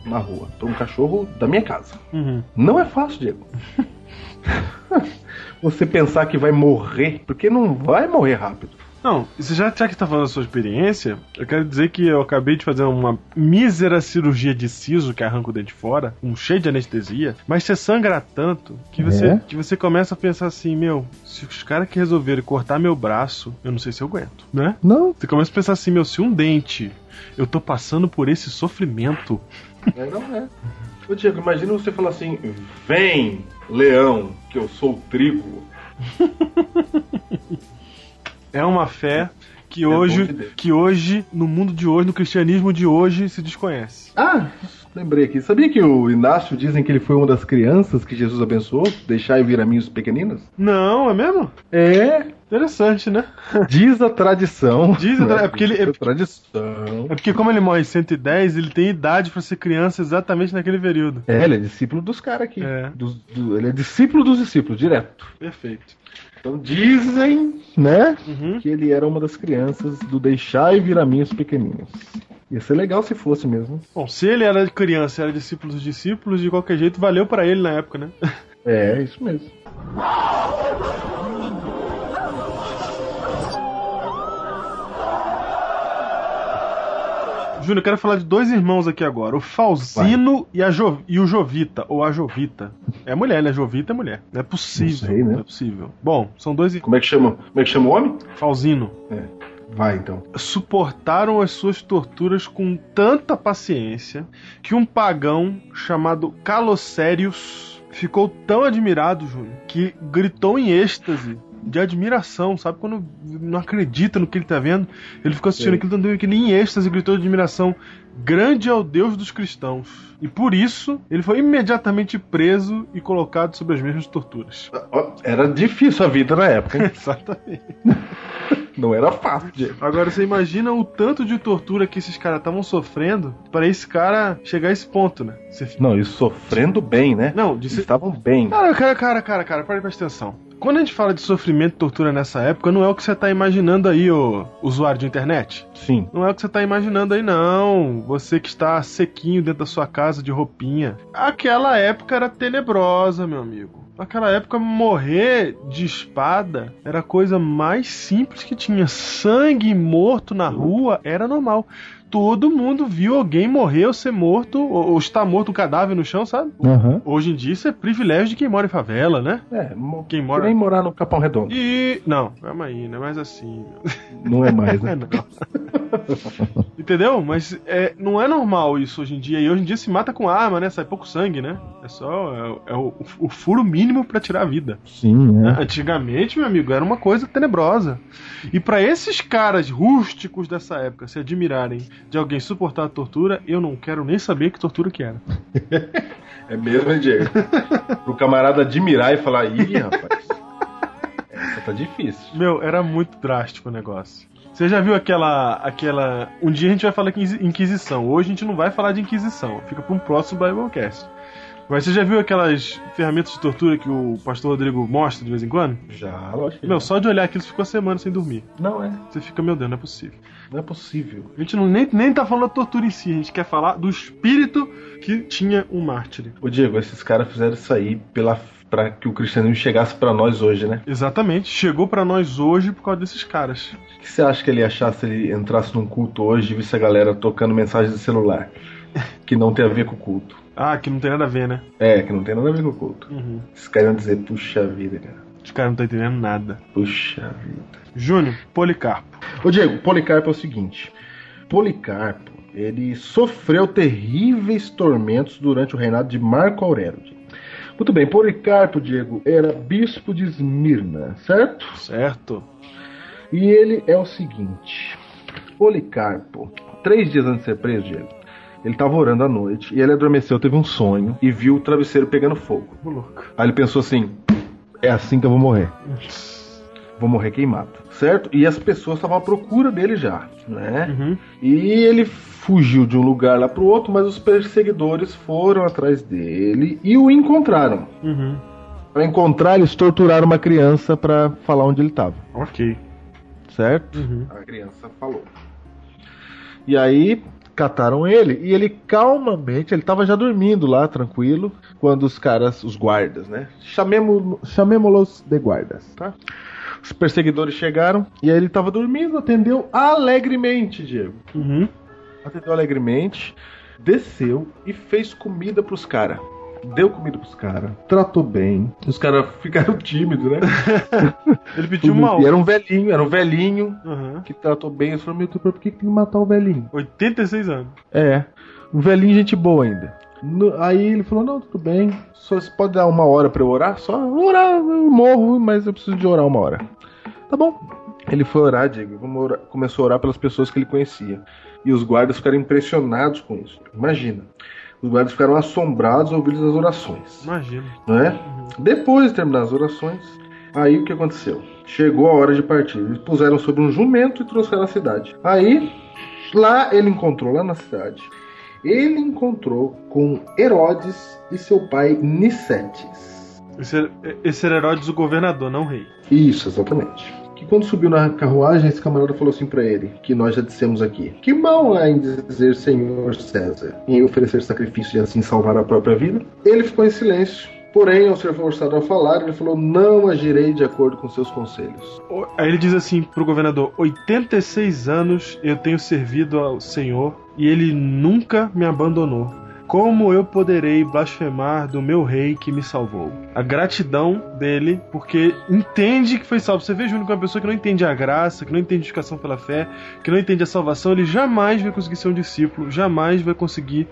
na rua, por um cachorro da minha casa. Uhum. Não é fácil, Diego. Você pensar que vai morrer, porque não vai morrer rápido. Não, você já, já que tá falando da sua experiência, eu quero dizer que eu acabei de fazer uma mísera cirurgia de siso que arranca o dente fora, um cheio de anestesia, mas você sangra tanto que você, É? que você começa a pensar assim, meu, se os caras que resolverem cortar meu braço, eu não sei se eu aguento, né? Não, Você começa a pensar assim, meu, se um dente eu tô passando por esse sofrimento, é, não é. Ô Diego, imagina você falar assim: vem, leão, que eu sou o trigo. é uma fé que bom hoje, de que hoje, no mundo de hoje, no cristianismo de hoje, se desconhece. Ah, lembrei aqui. Sabia que o Inácio dizem que ele foi uma das crianças que Jesus abençoou? Deixar e vir a mim os pequeninos? Não, é mesmo? É, Interessante, né? diz a tradição. Diz a tra- é porque ele- é- tradição. É porque como ele morre em 110, ele tem idade pra ser criança exatamente naquele período. É, ele é discípulo dos caras aqui. É. Dos- do- ele é discípulo dos discípulos, direto. Perfeito. Então dizem, né, Uhum. que ele era uma das crianças do deixar e vir a mim os pequeninos. Ia ser legal se fosse mesmo. Bom, se ele era criança e era discípulo dos discípulos, de qualquer jeito valeu pra ele na época, né? É, isso mesmo. Júnior, eu quero falar de dois irmãos aqui agora, o Falzino e, a jo... e o Jovita, ou a Jovita. É mulher, né? Jovita é mulher. Não é possível. Não sei, né? Não é possível. Bom, são dois irmãos. Como é que chama? Como é que chama o homem? Falzino. É. Vai então. suportaram as suas torturas com tanta paciência que um pagão chamado Calocérius ficou tão admirado, Júnior, que gritou em êxtase de admiração, sabe? Quando não acredita no que ele tá vendo, ele ficou assistindo Sei. aquilo, tanto que ele em êxtase gritou de admiração. Grande é o Deus dos cristãos. E por isso, ele foi imediatamente preso e colocado sob as mesmas torturas. Ó, Era difícil a vida na época, hein? Exatamente. Não era fácil. Diego. Agora você imagina o tanto de tortura que esses caras estavam sofrendo para esse cara chegar a esse ponto, né? Você... Não, e sofrendo bem, né? Não, ser... estavam bem. Cara, cara, cara, cara, cara, para presta atenção. Quando a gente fala de sofrimento e tortura nessa época, não é o que você tá imaginando aí, ô usuário de internet. Sim. Não é o que você tá imaginando aí, não. Você que está sequinho dentro da sua casa de roupinha. Aquela época era tenebrosa, meu amigo. Naquela época, morrer de espada era a coisa mais simples que tinha. Sangue morto na rua era normal. Todo mundo viu alguém morrer ou ser morto, ou, ou estar morto um cadáver no chão, sabe? Aham. Hoje em dia isso é privilégio de quem mora em favela, né? É, Quem que mora- nem morar no Capão Redondo. E. Não, calma aí, não é mais assim. Não é mais, É, né? não. Entendeu? Mas é, não é normal isso hoje em dia. E hoje em dia se mata com arma, né? Sai pouco sangue, né? É só. É, é o, o furo mínimo pra tirar a vida. Sim, né? é. Antigamente, meu amigo, era uma coisa tenebrosa. E pra esses caras rústicos dessa época se admirarem de alguém suportar a tortura, eu não quero nem saber que tortura que era. É mesmo, hein, Diego? Pro camarada admirar e falar, ih, rapaz, essa tá difícil. Meu, era muito drástico o negócio. Você já viu aquela. aquela. Um dia a gente vai falar de Inquisição. Hoje a gente não vai falar de Inquisição. Fica para um próximo Biblecast. Mas você já viu aquelas ferramentas de tortura que o pastor Rodrigo mostra de vez em quando? Já, lógico. Meu, já. só de olhar aquilo você ficou semana sem dormir. Não é. Você fica, meu Deus, não é possível. Não é possível. A gente não, nem, nem tá falando da tortura em si, a gente quer falar do espírito que tinha um mártir. Ô, Diego, esses caras fizeram isso aí pela, pra que o cristianismo chegasse pra nós hoje, né? Exatamente, chegou pra nós hoje por causa desses caras. O que você acha que ele achar se ele entrasse num culto hoje e visse a galera tocando mensagem de celular? Que não tem a ver com o culto. Ah, que não tem nada a ver, né? É, que não tem nada a ver com o culto. Uhum. Esses caras iam dizer, puxa vida, cara. Os caras não estão entendendo nada. Puxa vida. Júnior, Policarpo. Ô Diego, Policarpo é o seguinte: Policarpo, ele sofreu terríveis tormentos durante o reinado de Marco Aurélio. Muito bem, Policarpo, Diego, era bispo de Esmirna, certo? Certo. E ele é o seguinte: Policarpo, três dias antes de ser preso, Diego, ele estava orando à noite e ele adormeceu, teve um sonho e viu o travesseiro pegando fogo. Aí ele pensou assim: é assim que eu vou morrer. Vou morrer queimado, certo? E as pessoas estavam à procura dele já, né? Uhum. E ele fugiu de um lugar lá pro outro, mas os perseguidores foram atrás dele e o encontraram. Uhum. Para encontrar, eles torturaram uma criança para falar onde ele estava, Ok. certo? Uhum. A criança falou. E aí cataram ele e ele calmamente, ele tava já dormindo lá, tranquilo, quando os caras, os guardas, né? Chamemos, chamemos-los de guardas, tá? Os perseguidores chegaram e aí ele tava dormindo, atendeu alegremente, Diego. Uhum. Atendeu alegremente, desceu e fez comida pros caras. Deu comida pros caras, tratou bem. Os caras ficaram tímidos, né? Ele pediu uma E era um velhinho, era um velhinho Uhum. que tratou bem. Eu falei, meu Deus, por que tem que matar o velhinho? 86 anos. É, um velhinho gente boa ainda. No- aí ele falou, não, tudo bem. Só você pode dar uma hora pra eu orar? Só orar, eu morro, mas eu preciso de orar uma hora. Tá bom. Ele foi orar, Diego, orar- começou a orar pelas pessoas que ele conhecia. E os guardas ficaram impressionados com isso. Imagina. Os guardas ficaram assombrados ao ouvir as orações Imagina. não é? Depois de terminar as orações, aí o que aconteceu? Chegou a hora de partir. Eles puseram sobre um jumento e trouxeram à cidade. Aí, lá ele encontrou, lá na cidade, ele encontrou com Herodes e seu pai Nicetes. Esse esse era Herodes o governador, não o rei. Isso, exatamente. Que quando subiu na carruagem, esse camarada falou assim pra ele, que nós já dissemos aqui: Que mal há em dizer Senhor César, em oferecer sacrifício e assim salvar a própria vida? Ele ficou em silêncio. Porém, ao ser forçado a falar, ele falou: Não agirei de acordo com seus conselhos. Aí ele diz assim pro governador: 86 anos eu tenho servido ao Senhor e ele nunca me abandonou. Como eu poderei blasfemar do meu rei que me salvou? A gratidão dele, porque entende que foi salvo. Você vê, Júnior, que uma pessoa que não entende a graça, que não entende a justificação pela fé, que não entende a salvação, ele jamais vai conseguir ser um discípulo, jamais vai conseguir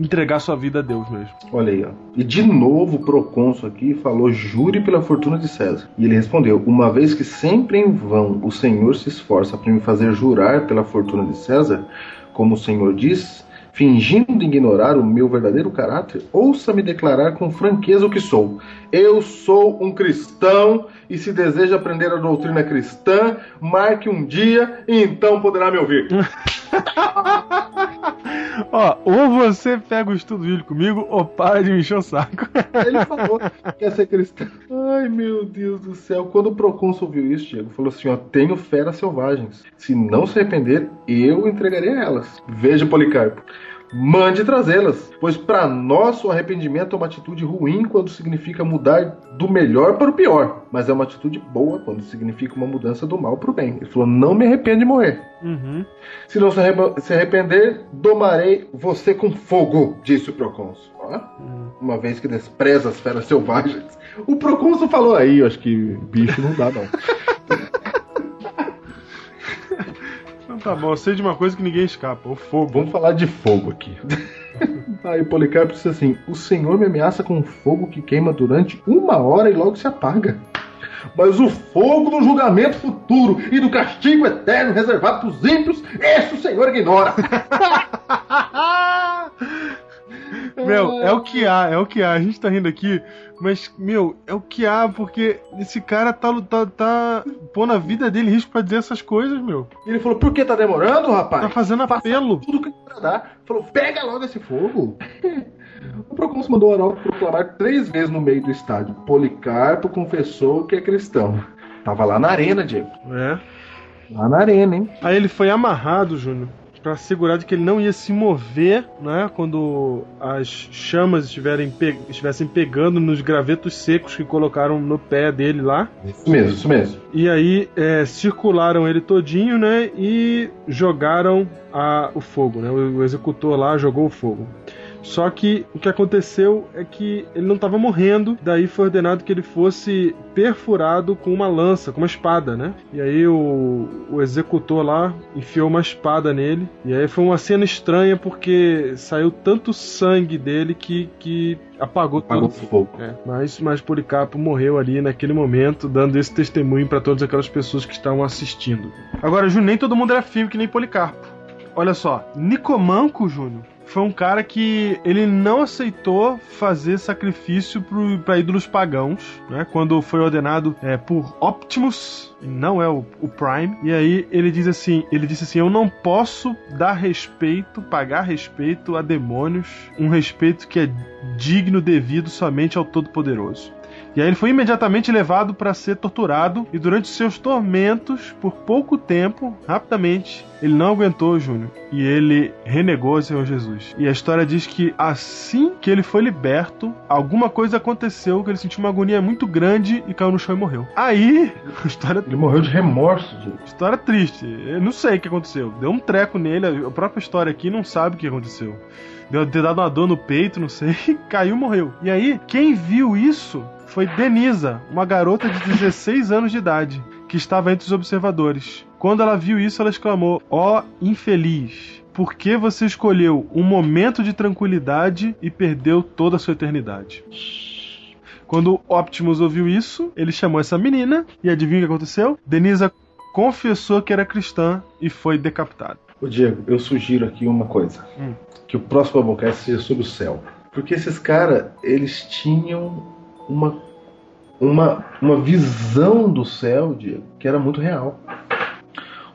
entregar sua vida a Deus mesmo. Olha aí, ó. E de novo o procônsul aqui falou: Jure pela fortuna de César. E ele respondeu: Uma vez que sempre em vão o Senhor se esforça para me fazer jurar pela fortuna de César, como o Senhor diz, fingindo ignorar o meu verdadeiro caráter, ouça-me declarar com franqueza o que sou. Eu sou um cristão e se deseja aprender a doutrina cristã, marque um dia e então poderá me ouvir. Ó, ou você pega o estudo bíblico comigo, ou para de me encher o saco. Ele falou que quer ser cristão. Ai, meu Deus do céu. Quando o procônsul viu isso, Diego, falou assim: ó, tenho feras selvagens. Se não se arrepender, eu entregarei a elas. Veja, Policarpo. Mande trazê-las, pois para nós o arrependimento é uma atitude ruim quando significa mudar do melhor para o pior, mas é uma atitude boa quando significa uma mudança do mal para o bem. Ele falou: Não me arrependo de morrer. Uhum. Se não se arrep- se arrepender, domarei você com fogo, disse o procônsul. Ó, Uma vez que despreza as feras selvagens. O procônsul falou aí, eu acho que bicho não dá, não. Tá bom, eu sei de uma coisa que ninguém escapa, o fogo. Vamos falar de fogo aqui. Aí Policarpo disse assim: O Senhor me ameaça com um fogo que queima durante uma hora e logo se apaga. Mas o fogo do julgamento futuro e do castigo eterno reservado para os ímpios, esse o Senhor ignora. Meu, é o que há, é o que há. A gente tá rindo aqui, mas, meu, é o que há, porque esse cara tá, tá, tá pondo a vida dele em risco pra dizer essas coisas, meu. E ele falou, por que tá demorando, rapaz? Tá fazendo apelo. Tudo que pra dar. Falou, pega logo esse fogo. O Procônsul mandou o Arauto proclamar três vezes no meio do estádio. Policarpo confessou que é cristão. Tava lá na arena, Diego. É. Lá na arena, hein? Aí ele foi amarrado, Júnior, pra assegurar de que ele não ia se mover, né? Quando as chamas estiverem pe- estivessem pegando nos gravetos secos que colocaram no pé dele lá. Isso mesmo, isso mesmo. E aí é, circularam ele todinho, né? E jogaram a- o fogo, né? O, o executor lá jogou o fogo. Só que o que aconteceu é que ele não estava morrendo, daí foi ordenado que ele fosse perfurado com uma lança, com uma espada, né? E aí o, o executor lá enfiou uma espada nele. E aí foi uma cena estranha porque saiu tanto sangue dele que, que apagou, Apagou todo o fogo. é, mas, mas Policarpo morreu ali naquele momento, dando esse testemunho para todas aquelas pessoas que estavam assistindo. Agora, Júnior, nem todo mundo era firme que nem Policarpo. Olha só, Nicomanco, Júnior, foi um cara que ele não aceitou fazer sacrifício para ídolos pagãos, né? Quando foi ordenado é, por Optimus, não é o, o Prime. E aí ele diz assim, ele disse assim, eu não posso dar respeito, pagar respeito a demônios, um respeito que é digno devido somente ao Todo-Poderoso. E aí ele foi imediatamente levado para ser torturado e durante seus tormentos, por pouco tempo, rapidamente, ele não aguentou, Júnior, e ele renegou o Senhor Jesus. E a história diz que assim que ele foi liberto, alguma coisa aconteceu que ele sentiu uma agonia muito grande e caiu no chão e morreu. Aí, história Ele morreu de remorso, Diego. História triste. Eu não sei o que aconteceu. Deu um treco nele, a própria história aqui não sabe o que aconteceu. Deu ter dado uma dor no peito, não sei, caiu e morreu. E aí, quem viu isso foi Denisa, uma garota de 16 anos de idade, que estava entre os observadores. Quando ela viu isso, ela exclamou: Ó infeliz, por que você escolheu um momento de tranquilidade e perdeu toda a sua eternidade? Quando Optimus ouviu isso, ele chamou essa menina e adivinha o que aconteceu? Denisa confessou que era cristã e foi decapitada. Ô Diego, eu sugiro aqui uma coisa. Hum. Que o próximo Bubblecast seja sobre o céu. Porque esses caras, eles tinham uma, uma, uma visão do céu, Diego, que era muito real.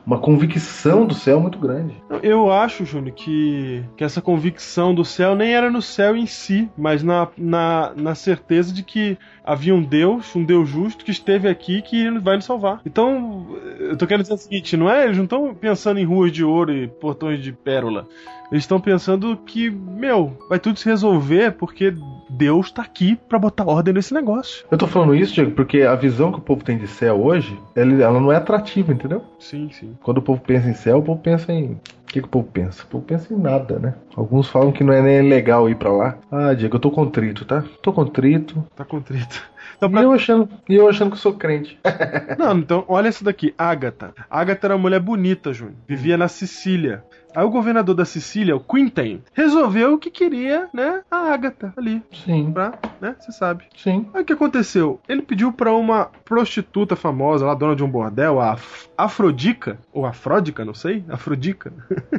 Uma convicção do céu muito grande. Eu acho, Júnior, que, que essa convicção do céu nem era no céu em si, mas na, na, na certeza de que havia um Deus, um Deus justo, que esteve aqui que vai nos salvar. Então, eu tô querendo dizer o seguinte, não é? Eles não estão pensando em ruas de ouro e portões de pérola. Eles estão pensando que, meu, vai tudo se resolver porque Deus tá aqui pra botar ordem nesse negócio. Eu tô falando isso, Diego, porque a visão que o povo tem de céu hoje, ela, não é atrativa, entendeu? Sim, sim. Quando o povo pensa em céu, o povo pensa em. O que, que o povo pensa? O povo pensa em nada, né? Alguns falam que não é nem legal ir pra lá. Ah, Diego, eu tô contrito, tá? Tô contrito. Tá contrito. Então, E pra- eu achando, e eu achando que eu sou crente. Não, então, olha essa daqui, Agatha. Agatha era uma mulher bonita, Júnior. Vivia na Sicília. Aí o governador da Sicília, o Quinten, resolveu que queria, né, a Agatha ali. Sim, Pra, né, você sabe. sim. Aí o que aconteceu? Ele pediu pra uma prostituta famosa, lá dona de um bordel, a Af- Afrodica, ou Afródica, não sei, Afrodica,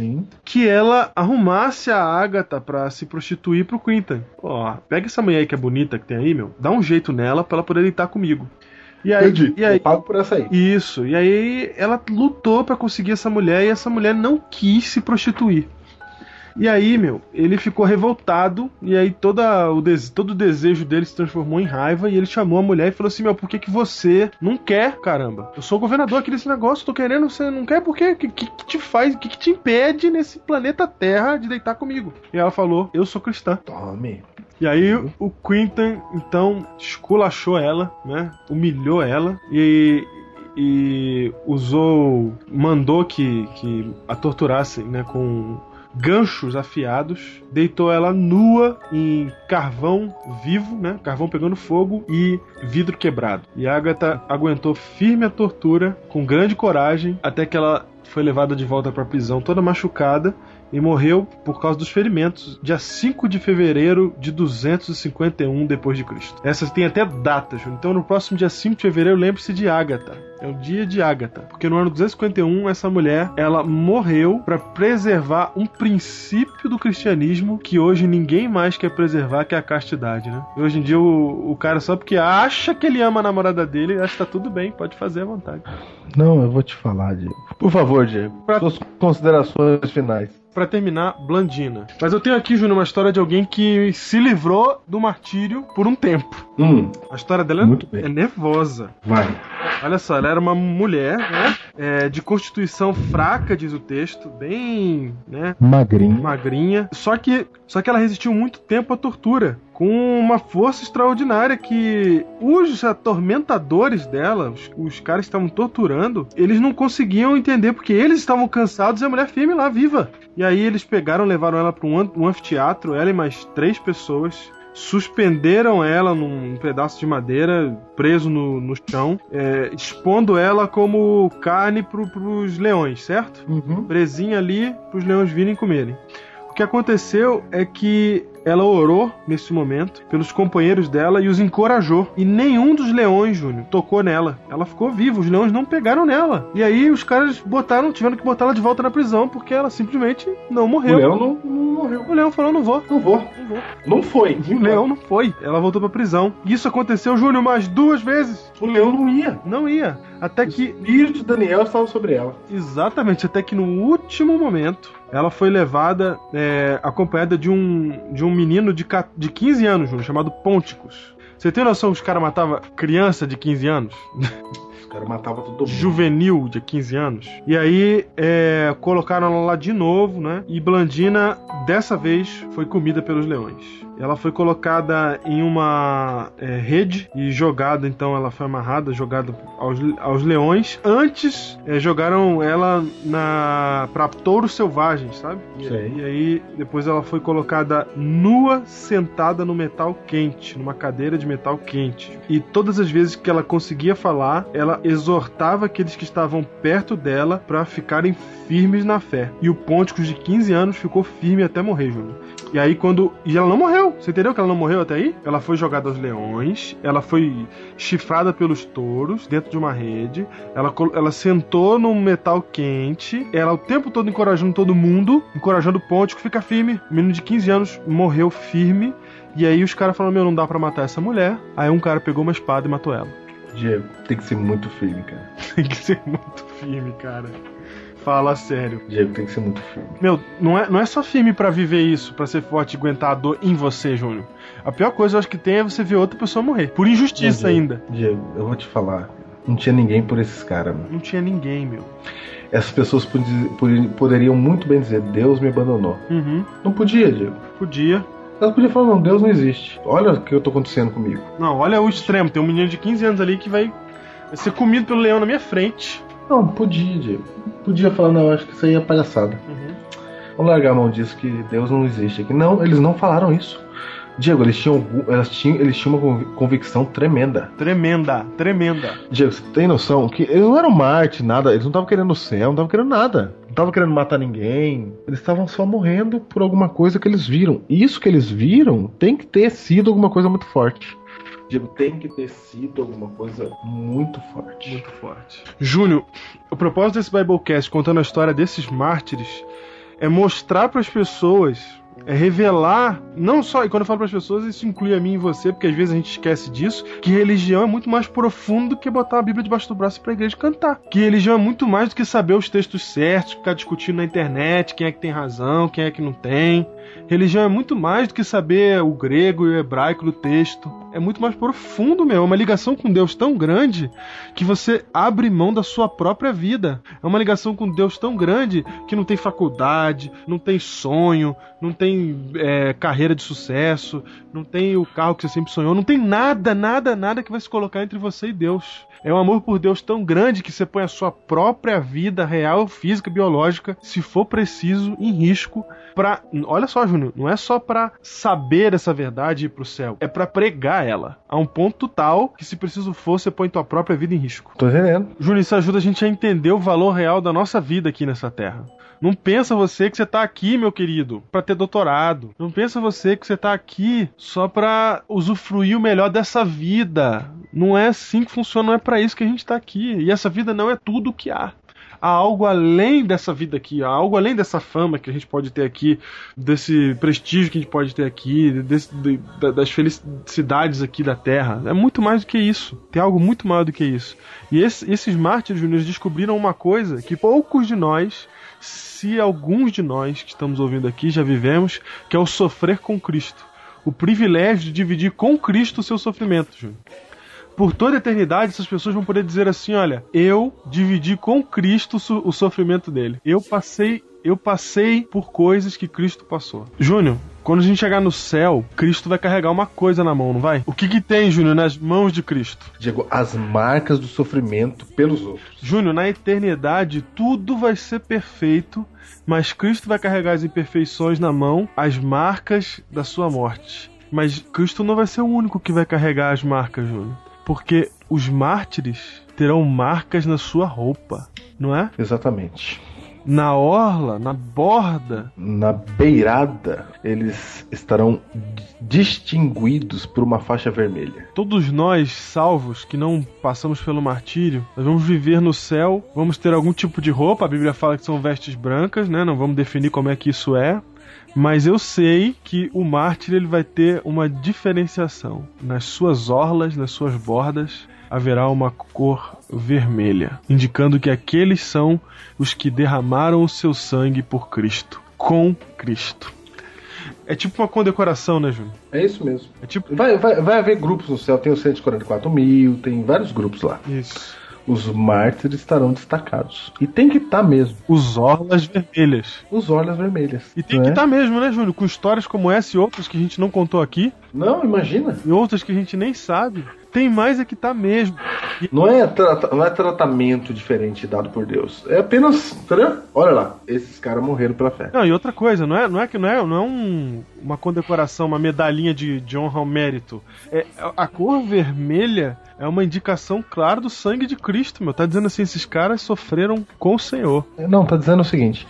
Sim. que ela arrumasse a Agatha pra se prostituir pro Quinten. Ó, pega essa mulher aí que é bonita que tem aí, meu, dá um jeito nela pra ela poder deitar comigo. E aí, Entendi. e aí Eu pago por essa aí. isso, e aí ela lutou pra conseguir essa mulher e essa mulher não quis se prostituir. E aí, meu, ele ficou revoltado e aí toda o des- todo o desejo dele se transformou em raiva e ele chamou a mulher e falou assim: Meu, por que, que você não quer, caramba? Eu sou governador aqui desse negócio, tô querendo, você não quer? Por quê? O que, que, que te faz, o que, que te impede nesse planeta Terra de deitar comigo? E ela falou: Eu sou cristã. Tome. E aí o Quintan então esculachou ela, né? Humilhou ela e, e usou, mandou que, que a torturassem, né? Com ganchos afiados, deitou ela nua em carvão vivo, né? Carvão pegando fogo e vidro quebrado. E Agatha aguentou firme a tortura com grande coragem até que ela foi levada de volta para a prisão toda machucada e morreu por causa dos ferimentos, dia 5 de fevereiro de 251 depois de Cristo. Essas tem até datas, então no próximo dia 5 de fevereiro lembre-se de Ágata. É o dia de Ágata, porque no ano 251 essa mulher, ela morreu para preservar um princípio do cristianismo que hoje ninguém mais quer preservar, que é a castidade, né? E hoje em dia o, o cara só porque acha que ele ama a namorada dele, acha que tá tudo bem, pode fazer à vontade. Não, eu vou te falar, Diego. Por favor, Diego. Pra- Suas considerações finais. Pra terminar, Blandina. Mas eu tenho aqui, Júnior, uma história de alguém que se livrou do martírio por um tempo. Hum, A história dela é- é nervosa. vai. Olha só, ela era uma mulher, né? é, de constituição fraca, diz o texto, bem, né? Magrinho. Magrinha. Só que, só que ela resistiu muito tempo à tortura. Com uma força extraordinária que os atormentadores dela, os, os caras que estavam torturando, eles não conseguiam entender porque eles estavam cansados e a mulher firme lá, viva. E aí eles pegaram, levaram ela para um, an- anfiteatro, ela e mais três pessoas. Suspenderam ela num pedaço de madeira preso no, no chão, é, expondo ela como carne pro, pros leões, certo? Uhum. presinha ali para os leões virem comerem. O que aconteceu é que ela orou nesse momento pelos companheiros dela e os encorajou. E nenhum dos leões, Júnior, tocou nela. Ela ficou viva, os leões não pegaram nela. E aí os caras botaram, tiveram que botar ela de volta na prisão porque ela simplesmente não O morreu. leão não, não morreu. O leão falou: não vou. Não vou. Não vou. Não foi. O leão não foi. Ela voltou pra prisão. E isso aconteceu, Júnior, mais duas vezes. O leão não ia. Não ia. Até O que espírito de Daniel estava sobre ela. Exatamente, até que no último momento ela foi levada é, acompanhada de um, de um menino de, de 15 anos, Júnior, chamado Ponticus. Você tem noção que os caras matavam criança de 15 anos? Os caras matavam todo mundo. Juvenil de 15 anos. E aí é, colocaram ela lá de novo, né? E Blandina, dessa vez, foi comida pelos leões. Ela foi colocada em uma é, rede e jogada, então ela foi amarrada, jogada aos, aos leões. Antes, é, jogaram ela na para touros selvagens, sabe? E, e aí, depois ela foi colocada nua, sentada no metal quente, numa cadeira de metal quente. E todas as vezes que ela conseguia falar, ela exortava aqueles que estavam perto dela para ficarem firmes na fé. E o Ponticus de 15 anos ficou firme até morrer, Júnior. E aí quando. E ela não morreu. Você entendeu que ela não morreu até aí? Ela foi jogada aos leões, ela foi chifrada pelos touros dentro de uma rede, ela, ela sentou num metal quente, ela o tempo todo encorajando todo mundo, encorajando o Pontico, fica firme. O menino de 15 anos morreu firme. E aí os caras falaram: Meu, não dá pra matar essa mulher. Aí um cara pegou uma espada e matou ela. Diego, tem que ser muito firme, cara. Tem que ser muito firme, cara. Fala sério. Diego, tem que ser muito firme. Meu, não é, não é só firme pra viver isso, pra ser forte e aguentar a dor em você, Júnior. A pior coisa eu acho que tem é você ver outra pessoa morrer. Por injustiça Diego, ainda. Diego, eu vou te falar. Não tinha ninguém por esses caras, mano. Não tinha ninguém, meu. Essas pessoas pod- pod- poderiam muito bem dizer, Deus me abandonou. Uhum. Não podia, Diego. Podia. Elas podiam falar, não, Deus não existe. Olha o que eu tô acontecendo comigo. Não, olha o extremo. Tem um menino de 15 anos ali que vai ser comido pelo leão na minha frente. Não, podia, Diego. Podia falar, não, acho que isso aí é palhaçada. Uhum. Vamos largar a mão disso que Deus não existe aqui. Não, eles não falaram isso. Diego, eles tinham, elas tinham, eles tinham uma convi- convicção tremenda. Tremenda, tremenda. Diego, você tem noção que eles não eram Marte, nada, eles não estavam querendo o céu, não estavam querendo nada. Não estavam querendo matar ninguém. Eles estavam só morrendo por alguma coisa que eles viram. E isso que eles viram tem que ter sido alguma coisa muito forte. Diego, tem que ter sido alguma coisa muito forte. Muito forte. Júnior, o propósito desse Biblecast contando a história desses mártires é mostrar para as pessoas, é revelar, não só, e quando eu falo para as pessoas, isso inclui a mim e você, porque às vezes a gente esquece disso, que religião é muito mais profundo do que botar a Bíblia debaixo do braço para a igreja cantar. Que religião é muito mais do que saber os textos certos, ficar discutindo na internet quem é que tem razão, quem é que não tem. Religião é muito mais do que saber o grego e o hebraico do texto. É muito mais profundo, meu. É uma ligação com Deus tão grande que você abre mão da sua própria vida. É uma ligação com Deus tão grande que não tem faculdade, não tem sonho, não tem é, carreira de sucesso, não tem o carro que você sempre sonhou, não tem nada, nada, nada que vai se colocar entre você e Deus. É um amor por Deus tão grande que você põe a sua própria vida real, física, biológica, se for preciso, em risco para, olha só, Júnior, não é só para saber essa verdade e ir pro céu, é para pregar ela. A um ponto tal que, se preciso for, você põe tua própria vida em risco. Tô entendendo. Júnior, isso ajuda a gente a entender o valor real da nossa vida aqui nessa terra. Não pensa você que você tá aqui, meu querido, para ter doutorado. Não pensa você que você tá aqui só para usufruir o melhor dessa vida. Não é assim que funciona, não é para isso que a gente tá aqui. E essa vida não é tudo o que há há algo além dessa vida aqui, há algo além dessa fama que a gente pode ter aqui, desse prestígio que a gente pode ter aqui, desse, de, das felicidades aqui da Terra. É muito mais do que isso. Tem algo muito maior do que isso. E esse, esses mártires juniores descobriram uma coisa que poucos de nós se alguns de nós que estamos ouvindo aqui já vivemos, que é o sofrer com Cristo. O privilégio de dividir com Cristo o seu sofrimento, Júnior. Por toda a eternidade, essas pessoas vão poder dizer assim: olha, eu dividi com Cristo o sofrimento dele. Eu passei eu passei por coisas que Cristo passou. Júnior, quando a gente chegar no céu, Cristo vai carregar uma coisa na mão, não vai? O que que tem, Júnior, nas mãos de Cristo? Diego, as marcas do sofrimento pelos outros. Júnior, na eternidade tudo vai ser perfeito, mas Cristo vai carregar as imperfeições na mão, as marcas da sua morte. Mas Cristo não vai ser o único que vai carregar as marcas, Júnior. Porque os mártires terão marcas na sua roupa, não é? Exatamente na orla, na borda, na beirada, eles estarão distinguidos por uma faixa vermelha. Todos nós, salvos, que não passamos pelo martírio, nós vamos viver no céu, vamos ter algum tipo de roupa, a Bíblia fala que são vestes brancas, né? Não vamos definir como é que isso é. Mas eu sei que o mártir ele vai ter uma diferenciação nas suas orlas, nas suas bordas, haverá uma cor vermelha, indicando que aqueles são os que derramaram o seu sangue por Cristo, com Cristo. É tipo uma condecoração, né, Júnior? É isso mesmo. É tipo... vai, vai, vai haver grupos no céu, tem os 144 mil, tem vários grupos lá. Isso os mártires estarão destacados. E tem que estar tá mesmo. Os orlas vermelhas. Os orlas vermelhas. E tem que estar é? tá mesmo, né, Júnior? Com histórias como essa e outras que a gente não contou aqui. Não, imagina. E outras que a gente nem sabe. Tem mais é que tá mesmo. Não, é não é tratamento diferente dado por Deus. É apenas, entendeu? Olha lá, esses caras morreram pela fé. Não, e outra coisa, não é, não é que não é, não é um, uma condecoração, uma medalhinha de, de honra ao mérito. É, a cor vermelha é uma indicação clara do sangue de Cristo, meu. Tá dizendo assim, esses caras sofreram com o Senhor. Não, tá dizendo o seguinte: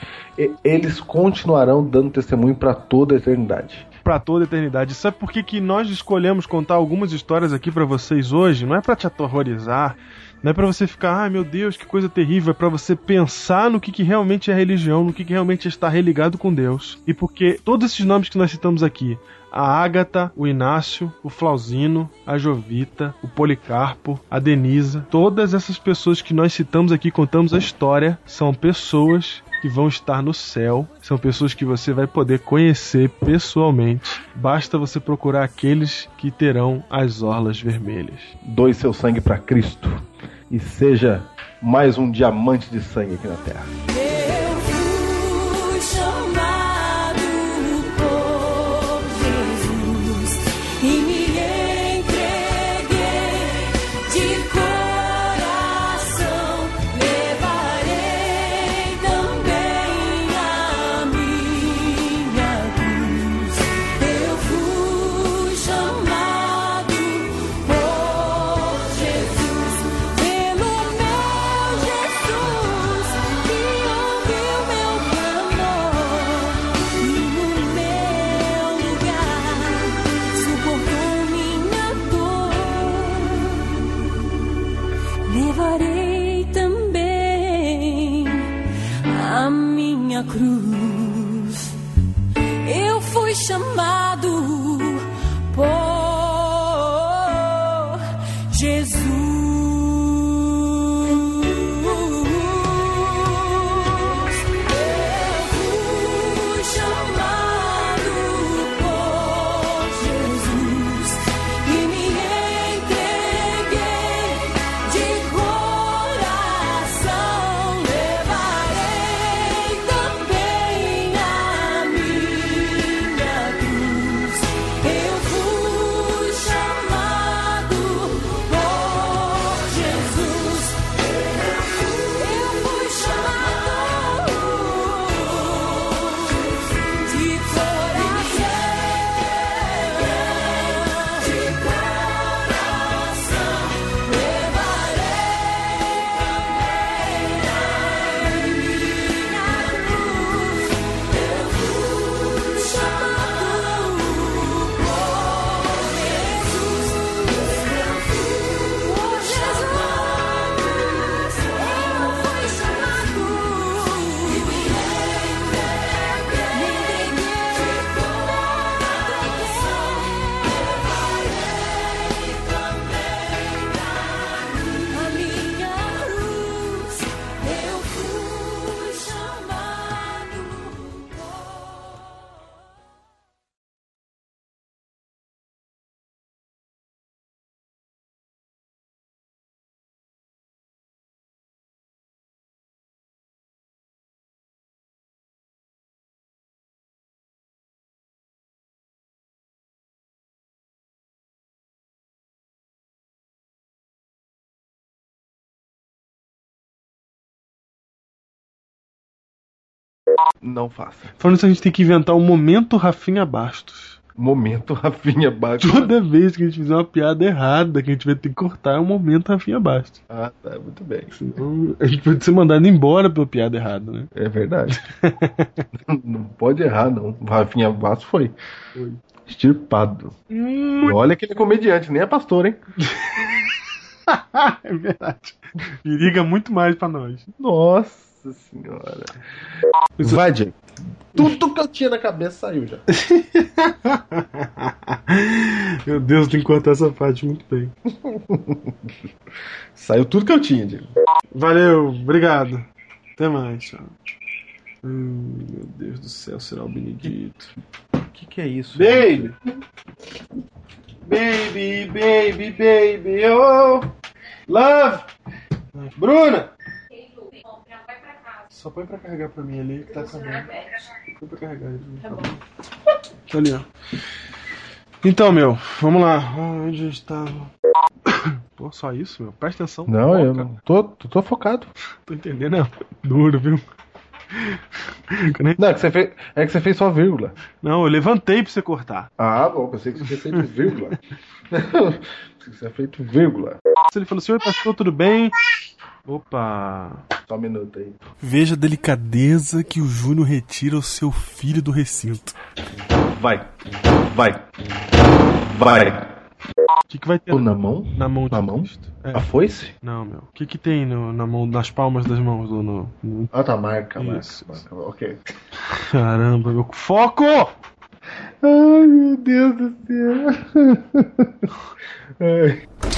eles continuarão dando testemunho para toda a eternidade para toda a eternidade. Sabe por que, que nós escolhemos contar algumas histórias aqui para vocês hoje? Não é para te aterrorizar, não é para você ficar, ai ah, meu Deus, que coisa terrível, é para você pensar no que, que realmente é religião, no que, que realmente está religado com Deus. E porque todos esses nomes que nós citamos aqui, a Ágata, o Inácio, o Flauzino, a Jovita, o Policarpo, a Denisa, todas essas pessoas que nós citamos aqui, contamos a história, são pessoas que vão estar no céu, são pessoas que você vai poder conhecer pessoalmente. Basta você procurar aqueles que terão as orlas vermelhas. Doe seu sangue para Cristo e seja mais um diamante de sangue aqui na Terra. somebody Não faça. Falando isso, a gente tem que inventar um momento Rafinha Bastos. Momento Rafinha Bastos. Toda vez que a gente fizer uma piada errada, que a gente vai ter que cortar, é um momento Rafinha Bastos. Ah, tá, muito bem. Senão a gente pode ser mandado embora pela piada errada, né? É verdade. não pode errar, não. Rafinha Bastos foi. Foi. Extirpado. E olha que ele é comediante, nem é pastor, hein? é verdade. Periga muito mais pra nós. Nossa senhora. Vai, Diego. Tudo que eu tinha na cabeça saiu já. Meu Deus, tem que cortar essa parte muito bem. Saiu tudo que eu tinha, Diego. Valeu, obrigado. Até mais, tchau. Hum, meu Deus do céu, será o Benedito. O que, que é isso? Baby! Baby, baby, baby, oh! Love! Bruna! Só põe pra carregar pra mim ali que tá acabando. Põe pra carregar ali. Tá bom. Tá ali, ó. Então, meu, vamos lá. Onde eu estava? Pô, só isso, meu? Presta atenção. Não, eu Foca. não. Tô, tô, tô focado. Tô entendendo, é duro, viu? Não, é que, você fez, é que você fez só vírgula. Não, eu levantei pra você cortar. Ah, bom, pensei que você tinha feito vírgula. pensei que você tinha feito vírgula. Ele falou assim: Oi, pastor, tudo bem? Opa! Só um minuto aí. Veja a delicadeza que o Júnior retira o seu filho do recinto. Vai. Vai. Vai. O que, que vai ter na mão? na mão de Na mão? É. A foice? Não, meu. O que, que tem no- na mão, nas palmas das mãos do. No, no- Ah, tá, marca, marca. Isso, marca. Ok. Caramba, meu. Foco! Ai, meu Deus do céu. Ai.